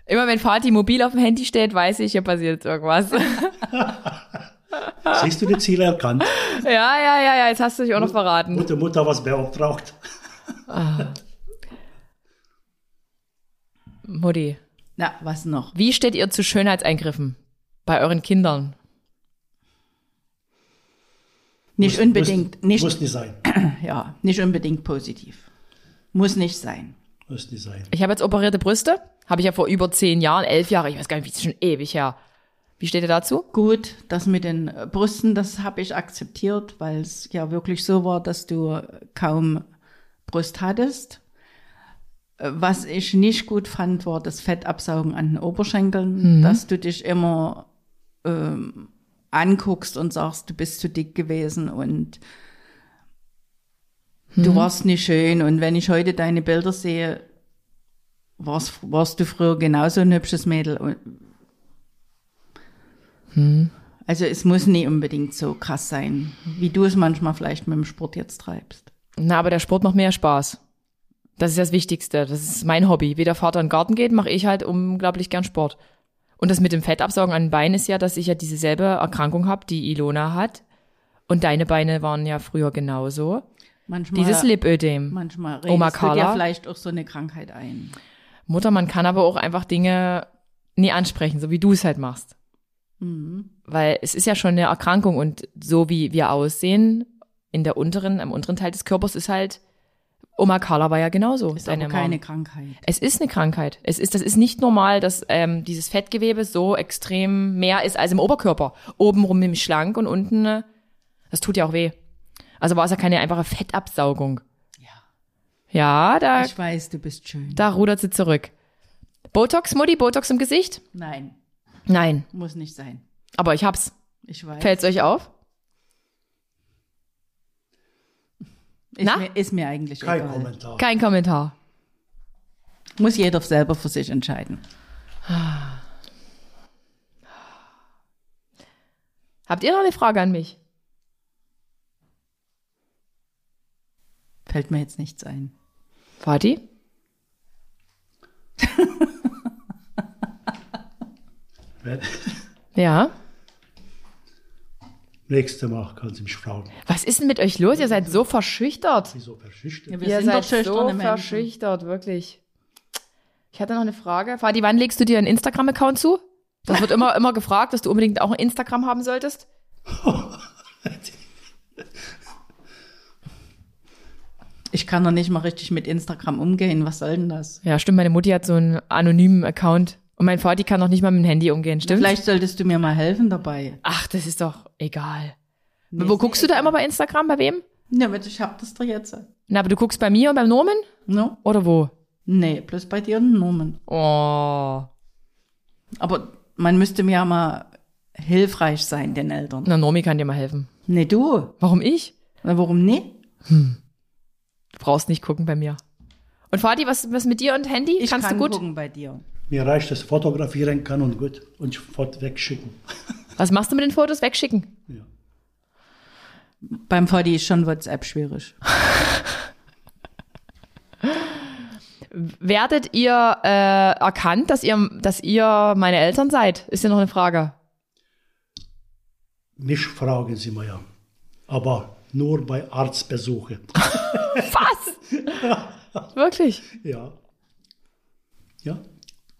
Immer wenn Vati mobil auf dem Handy steht, weiß ich, hier passiert jetzt irgendwas. *laughs* Siehst du die Ziele erkannt? ja, ja, ja, ja, jetzt hast du dich auch noch verraten. Mutter, Mutter, was beauftragt. Mutti, Na, was noch? wie steht ihr zu Schönheitseingriffen bei euren Kindern? Nicht Muss- unbedingt, muss, nicht, Muss nicht sein. *clears throat* ja, nicht unbedingt positiv. Muss nicht sein. Sein. Ich habe jetzt operierte Brüste, habe ich ja vor über zehn Jahren, elf Jahre, ich weiß gar nicht, wie ist schon ewig her. Wie steht ihr dazu? Gut, das mit den äh, Brüsten, das habe ich akzeptiert, weil es ja wirklich so war, dass du kaum Brust hattest. Äh, Was ich nicht gut fand, war das Fettabsaugen an den Oberschenkeln, dass du dich immer ähm, anguckst und sagst, du bist zu dick gewesen und du warst nicht schön. Und wenn ich heute deine Bilder sehe, warst, warst du früher genauso ein hübsches Mädel. Und also es muss nicht unbedingt so krass sein, wie du es manchmal vielleicht mit dem Sport jetzt treibst. Na, aber der Sport macht mehr Spaß. Das ist das Wichtigste. Das ist mein Hobby. Wie der Vater in den Garten geht, mache ich halt unglaublich gern Sport. Und das mit dem Fettabsaugen an den Beinen ist ja, dass ich ja dieselbe Erkrankung habe, die Ilona hat. Und deine Beine waren ja früher genauso. Manchmal, Dieses Lipödem. manchmal dir Carla? vielleicht auch so eine Krankheit ein. Mutter, man kann aber auch einfach Dinge nie ansprechen, so wie du es halt machst. Mhm. Weil es ist ja schon eine Erkrankung und so wie wir aussehen, in der unteren, im unteren Teil des Körpers ist halt, Oma Carla war ja genauso. Ist deine aber keine Mom. Krankheit. Es ist eine Krankheit. Es ist, das ist nicht normal, dass ähm, dieses Fettgewebe so extrem mehr ist als im Oberkörper. Obenrum nämlich schlank und unten, äh, das tut ja auch weh. Also war es ja keine einfache Fettabsaugung. Ja. Ja, da, Ich weiß, du bist schön. da rudert sie zurück. Botox, Mutti, Botox im Gesicht? Nein, Nein, muss nicht sein. aber ich hab's. Ich weiß. Fällt's euch auf? ist, Na? mir, ist mir eigentlich Kein egal. Kommentar. Kein Kommentar. Muss jeder selber für sich entscheiden. Habt ihr noch eine Frage an mich? Fällt mir jetzt nichts ein. Vati? Wenn- Ja? Nächste Mal kannst du mich fragen. Was ist denn mit euch los? Ihr seid so verschüchtert. Wieso verschüchtert? Ja, wir ihr sind seid so Menschen. verschüchtert, wirklich. Ich hatte noch eine Frage. Vati, wann legst du dir einen Instagram-Account zu? Das wird immer, immer gefragt, dass du unbedingt auch ein Instagram haben solltest. *laughs* Ich kann doch nicht mal richtig mit Instagram umgehen. Was soll denn das? Ja, stimmt. Meine Mutti hat so einen anonymen Account. Und mein Vati kann noch nicht mal mit dem Handy umgehen, stimmt? Vielleicht solltest du mir mal helfen dabei. Ach, das ist doch egal. Nee, Wo guckst du da immer bei Instagram? Bei wem? Ja, ich hab das doch jetzt. Na, aber du guckst bei mir und beim Norman? No? Oder wo? Nee, bloß bei dir und Norman. Oh. Aber man müsste mir ja mal hilfreich sein, den Eltern. Na, Nomi kann dir mal helfen. Nee, du. Warum ich? Na, warum nicht? Du brauchst nicht gucken bei mir. Und Vati, was, was mit dir und Handy? Ich Kannst kann du gut? gucken bei dir. Mir reicht, dass ich fotografieren kann und gut. Und sofort wegschicken. *laughs* Was machst du mit den Fotos? Wegschicken. Ja. Beim VD ist schon WhatsApp schwierig. Werdet ihr äh, erkannt, dass ihr, dass ihr meine Eltern seid? Ist ja noch eine Frage. Mich fragen sie mal ja. Aber nur bei Arztbesuche. *laughs* Was? *laughs* Wirklich? Ja. Ja.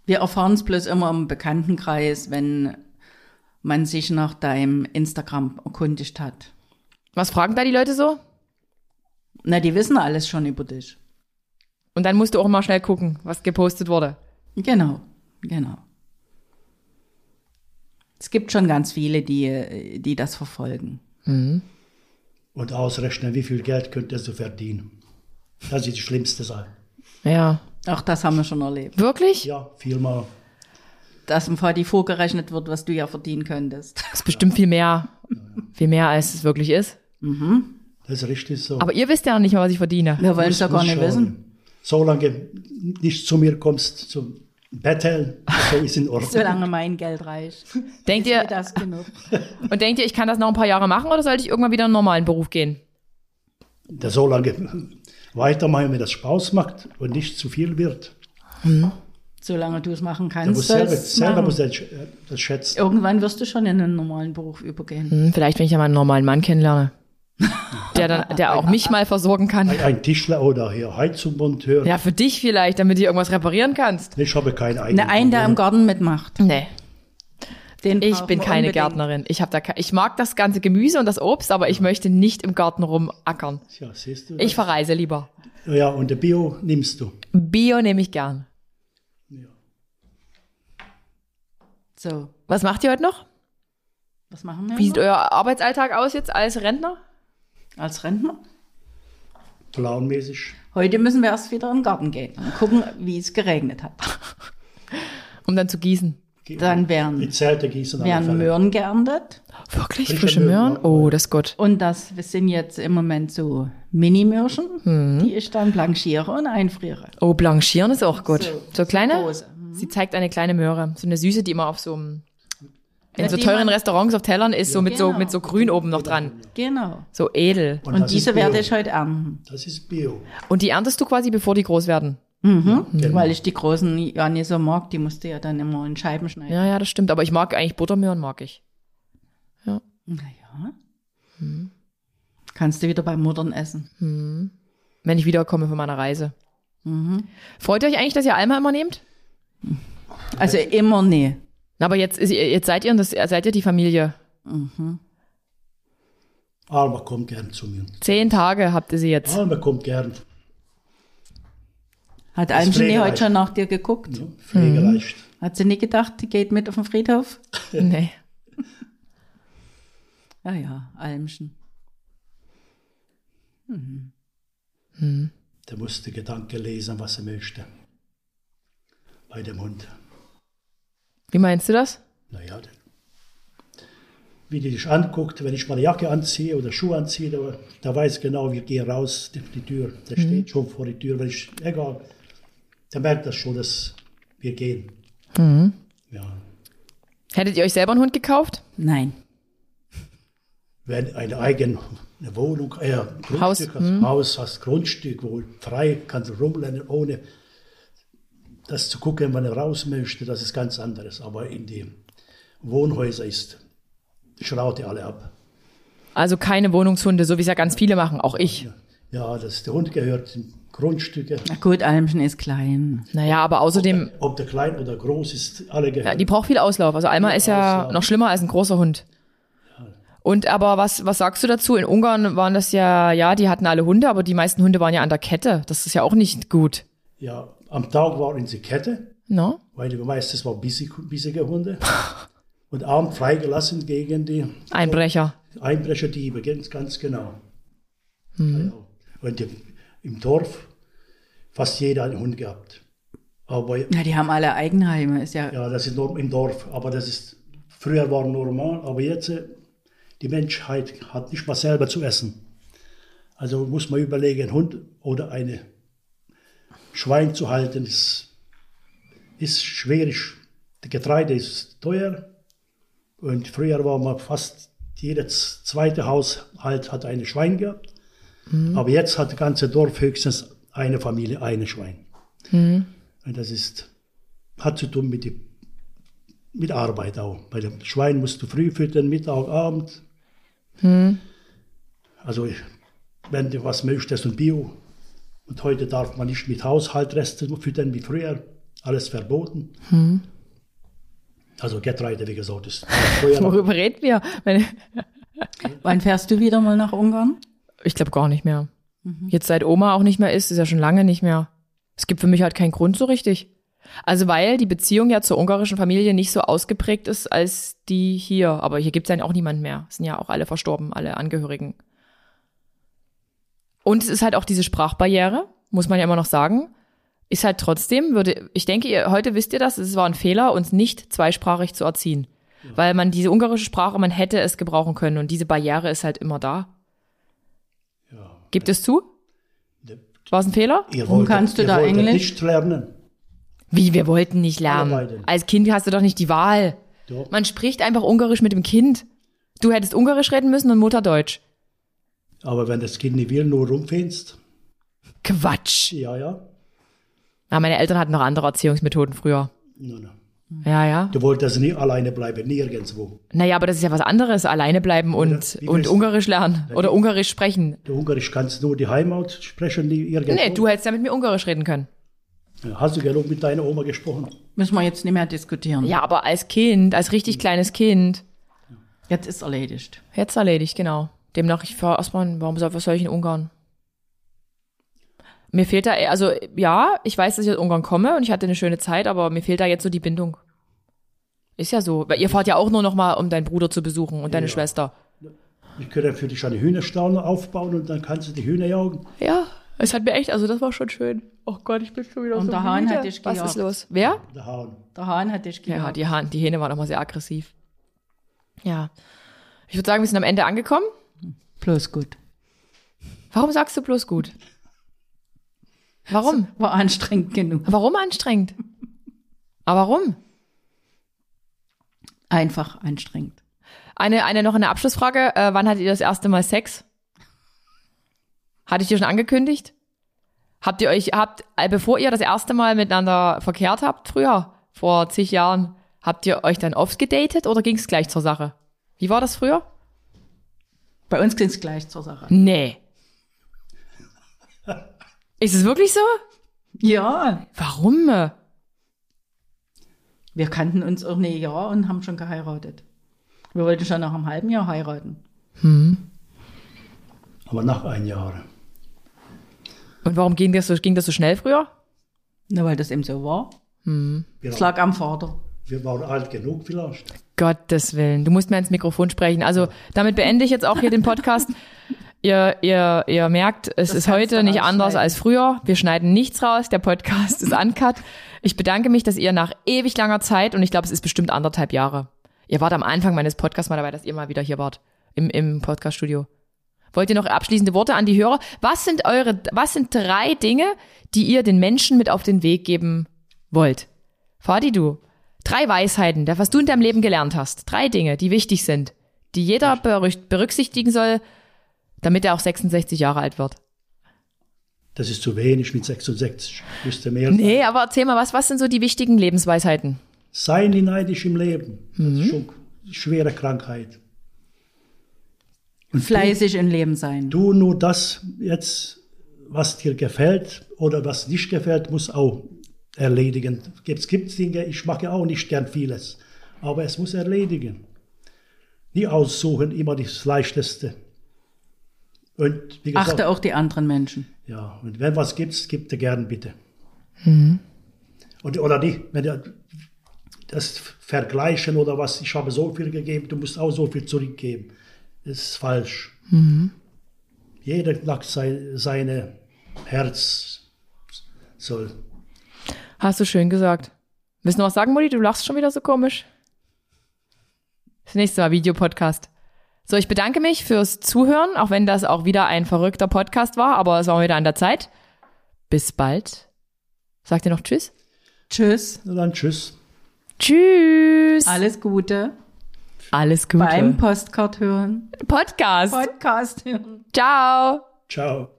Wir erfahren es bloß immer im Bekanntenkreis, wenn man sich nach deinem Instagram erkundigt hat. Was fragen da die Leute so? Na, die wissen alles schon über dich. Und dann musst du auch mal schnell gucken, was gepostet wurde. Genau, genau. Es gibt schon ganz viele, die, die das verfolgen. Und ausrechnen, wie viel Geld könntest du verdienen. Das ist die schlimmste Sache. Ja. Auch das haben wir schon erlebt. Wirklich? Ja, viermal. Dass im VD vorgerechnet wird, was du ja verdienen könntest. Das ist bestimmt viel mehr. Viel mehr, als es wirklich ist. Das ist richtig so. Aber ihr wisst ja noch nicht mal, was ich verdiene. Wir wollen es ja gar nicht schauen. wissen. Solange nicht zu mir kommst zum Betteln, so ist in Ordnung. *laughs* Solange mein Geld reicht. *laughs* Denkt Ist mir ihr, das genug? *laughs* und denkt ihr, ich kann das noch ein paar Jahre machen oder sollte ich irgendwann wieder in einen normalen Beruf gehen? Da solange weitermachen, wenn das Spaß macht und nicht zu viel wird. Solange du es machen Du kannst, musst selber, selber musst du das, äh, das schätzen. Irgendwann wirst du schon in einen normalen Beruf übergehen. Hm, vielleicht, wenn ich ja mal einen normalen Mann kennenlerne. *laughs* Der dann, der auch mich mal versorgen kann. Ein, ein Tischler oder hier Heizungsmonteur. Ja, für dich vielleicht, damit du irgendwas reparieren kannst. Ich habe keinen eigenen. Ne, einen, der im Garten mitmacht. Nee. Den Ich bin keine unbedingt. Gärtnerin. Ich da ich mag das ganze Gemüse und das Obst, aber ich möchte nicht im Garten rumackern. Ja, siehst du. Ich verreise lieber. ja, und der Bio nimmst du. Bio nehme ich gern. So, Was macht ihr heute noch? was machen wir Wie sieht noch? euer Arbeitsalltag aus jetzt als Rentner? als Rentner? Planmäßig. Heute müssen wir erst wieder in den Garten gehen und gucken, wie es geregnet hat. Um dann zu gießen. Dann werden, Die Zelte gießen alle werden. Möhren geerntet. Wirklich? Frische Frische Möhren, Möhren? Oh, das ist gut. Und das sind jetzt im Moment so Mini-Mürschen, Mhm. die ich dann blanchiere und einfriere. Oh, blanchieren ist auch gut. So, So, kleine? große. Sie zeigt eine kleine Möhre. So eine Süße, die immer auf so einem, in Ja, so teuren Restaurants auf Tellern ist, so mit so, Genau. mit so grün oben noch dran. Genau. So edel. Und, ist diese werde ich heute ernten. Das ist Bio. Und die erntest du quasi, bevor die groß werden. Mhm. Genau. Weil ich die großen ja nicht so mag, die musst du ja dann immer in Scheiben schneiden. Ja, ja, das stimmt. Aber ich mag eigentlich Buttermöhren, mag ich. Naja. Kannst du wieder bei Muttern essen. Wenn ich wiederkomme von meiner Reise. Freut ihr euch eigentlich, dass ihr Alma immer nehmt? Also immer nee. Aber jetzt, ist, ihr- jetzt seid ihr, das, seid ihr die Familie. Alma kommt gern zu mir. Zehn Tage habt ihr sie jetzt. Alma kommt gern. Hat pflegeleicht. heute schon nach dir geguckt? Ja, pflegeleicht. Hat sie nie gedacht, die geht mit auf den Friedhof? *laughs* Nee. *laughs* Ja, ja, Almchen. Der musste Gedanken lesen, was er möchte. Bei dem Hund. Wie meinst du das? Naja, der- wie die dich anguckt, wenn ich meine Jacke anziehe oder Schuhe anziehe, da, da weiß genau, wir gehen raus, die, die Tür. Der steht schon vor die Tür. Wenn ich, egal, der merkt das schon, dass wir gehen. Ja. Hättet ihr euch selber einen Hund gekauft? Nein. Wenn eine eigene Wohnung, äh, Grundstück Haus, hast, Haus hast, Grundstück, wo frei kannst du rumrennen, ohne das zu gucken, wenn er raus möchte, das ist ganz anderes. Aber in die Wohnhäuser ist, schraut die alle ab. Also keine Wohnungshunde, so wie es ja ganz viele machen, auch ich. Ja, das, der Hund gehört Grundstücke. Na gut, Almchen ist klein. Naja, aber außerdem, Ob der klein oder groß ist, alle ja, gehören. die braucht viel Auslauf. Also Alma Viel ist ja Auslauf. noch schlimmer als ein großer Hund. Und aber was, was sagst du dazu? In Ungarn waren das ja, ja, die hatten alle Hunde, aber die meisten Hunde waren ja an der Kette. Das ist ja auch nicht gut. ja, am Tag waren sie Kette, No? weil die meistens waren bissig, bissige Hunde. Und abend freigelassen gegen die Einbrecher. Einbrecherdiebe, ganz, ganz genau. Ja, ja. Und die, im Dorf fast jeder einen Hund gehabt. Aber Ja, die haben alle Eigenheime. Ist ja, ja, das ist nur im Dorf. Aber das ist, früher war normal, aber jetzt, äh, die Menschheit hat nicht mal selber zu essen. Also muss man überlegen, einen Hund oder eine Schwein zu halten, ist, ist schwierig. Das Getreide ist teuer. Und früher war man fast jedes zweite Haushalt hat eine Schwein gehabt. Aber jetzt hat das ganze Dorf höchstens eine Familie, eine Schwein. Und das ist, hat zu tun mit, die, mit Arbeit auch. Bei dem Schwein musst du früh füttern, Mittag, Abend. Also ich- wenn du was möchtest und Bio. Und heute darf man nicht mit Haushaltresten füttern wie früher. Alles verboten. Also Getreide, wie gesagt, ist früher *laughs* Worüber reden wir? Wann fährst du wieder mal nach Ungarn? Ich glaube gar nicht mehr. Jetzt seit Oma auch nicht mehr ist, ist ja schon lange nicht mehr. Es gibt für mich halt keinen Grund so richtig. Also weil die Beziehung ja zur ungarischen Familie nicht so ausgeprägt ist als die hier. Aber hier gibt's ja auch niemand mehr. Es sind ja auch alle verstorben, alle Angehörigen. Und es ist halt auch diese Sprachbarriere, muss man ja immer noch sagen. Ist halt trotzdem, würde, ich denke, ihr, heute wisst ihr das, es war ein Fehler, uns nicht zweisprachig zu erziehen. Weil man diese ungarische Sprache, man hätte es gebrauchen können und diese Barriere ist halt immer da. Gibt es zu? War es ein Fehler? Ihr Warum wolltet- kannst du da Englisch? nicht lernen. Wie, wir wollten nicht lernen. Als Kind hast du doch nicht die Wahl. Doch. Man spricht einfach Ungarisch mit dem Kind. Du hättest Ungarisch reden müssen und Mutter Deutsch. Aber wenn das Kind nicht will, nur rumfähnst, Quatsch. ja, ja. Ja, meine Eltern hatten noch andere Erziehungsmethoden früher. No, no. Ja, ja. Du wolltest nie alleine bleiben, nirgendwo. Naja, aber das ist ja was anderes, alleine bleiben und, und Ungarisch lernen oder Ungarisch sprechen. Du Ungarisch kannst nur die Heimat sprechen, die irgendwo. Nee, du hättest ja mit mir Ungarisch reden können. Hast du genug mit deiner Oma gesprochen? Müssen wir jetzt nicht mehr diskutieren. Ja, aber als Kind, als richtig kleines Kind, Jetzt ist erledigt. jetzt erledigt, genau. Demnach, ich war erstmal, warum soll, was soll ich in Ungarn? Mir fehlt da, also ja, ich weiß, dass ich aus Ungarn komme und ich hatte eine schöne Zeit, aber mir fehlt da jetzt so die Bindung. Ist ja so. Weil ihr fahrt ja auch nur noch mal, um deinen Bruder zu besuchen und deine Ja. Schwester. Ich könnte für dich eine Hühnerstall aufbauen und dann kannst du die Hühner jagen. Ja, es hat mir echt, also das war schon schön. Oh Gott, ich bin schon wieder Und so der Hahn müde. hat dich Was gejagt. ist los? Wer? Der Hahn. Der Hahn hat dich Ja, gejagt. die, Hahn, die Hähne waren auch mal sehr aggressiv. Ja. Ich würde sagen, wir sind am Ende angekommen. Bloß gut. Warum sagst du bloß gut? Warum? War anstrengend genug. Warum anstrengend? Aber warum? Einfach anstrengend. Eine, eine noch eine Abschlussfrage. Äh, wann hattet ihr das erste Mal Sex? Hatte ich dir schon angekündigt? Habt ihr euch, habt, äh, bevor ihr das erste Mal miteinander verkehrt habt, früher, vor zig Jahren, habt ihr euch dann oft gedatet oder ging es gleich zur Sache? Wie war das früher? Bei uns ging es gleich zur Sache. Nee. Ist es wirklich so? Ja, Warum? wir kannten uns auch ein Jahr und haben schon geheiratet. Wir wollten schon nach einem halben Jahr heiraten. Aber nach ein Jahr. Und warum ging das so, ging das so schnell früher? Na, weil das eben so war. Wir, Es lag am Vater. wir waren alt genug vielleicht. Gottes Willen, du musst mir ins Mikrofon sprechen. Also damit beende ich jetzt auch hier den Podcast. *laughs* Ihr, ihr, ihr merkt, es Das ist heute nicht anders als früher. Wir schneiden nichts raus. Der Podcast ist uncut. Ich bedanke mich, dass ihr nach ewig langer Zeit, und ich glaube, es ist bestimmt anderthalb Jahre. Ihr wart am Anfang meines Podcasts mal dabei, dass ihr mal wieder hier wart. Im, im Podcaststudio. Wollt ihr noch abschließende Worte an die Hörer? Was sind eure, was sind drei Dinge, die ihr den Menschen mit auf den Weg geben wollt? Fadi, du. Drei Weisheiten, der, was du in deinem Leben gelernt hast. Drei Dinge, die wichtig sind, die jeder berücksichtigen soll, damit er auch 66 Jahre alt wird. Das ist zu wenig mit 66. Müsste mehr Nee, sein. aber erzähl mal, was, was sind so die wichtigen Lebensweisheiten? Sei nie neidisch im Leben. Das Mhm. ist schon eine schwere Krankheit. Fleißig im Leben sein. Du nur das jetzt, was dir gefällt oder was nicht gefällt, muss auch erledigen. Es gibt Dinge, ich mache auch nicht gern vieles, aber es muss erledigen. Nie aussuchen, immer das Leichteste. Und wie gesagt, Achte auch die anderen Menschen. ja, und wenn was gibt, gibt er gern bitte. Mhm. Und, oder nicht, wenn er das vergleichen oder was, ich habe so viel gegeben, du musst auch so viel zurückgeben. Das ist falsch. Mhm. Jeder nach sein, seine Herz soll. Hast du schön gesagt. Willst du noch was sagen, Mutti? Du lachst schon wieder so komisch. Das nächste Mal Videopodcast. So, ich bedanke mich fürs Zuhören, auch wenn das auch wieder ein verrückter Podcast war, aber es war wieder an der Zeit. Bis bald. Sagt ihr noch Tschüss? Tschüss. Und dann tschüss. Tschüss. Alles Gute. Alles Gute. Beim Postcard hören. Podcast. Podcast hören. Ciao. Ciao.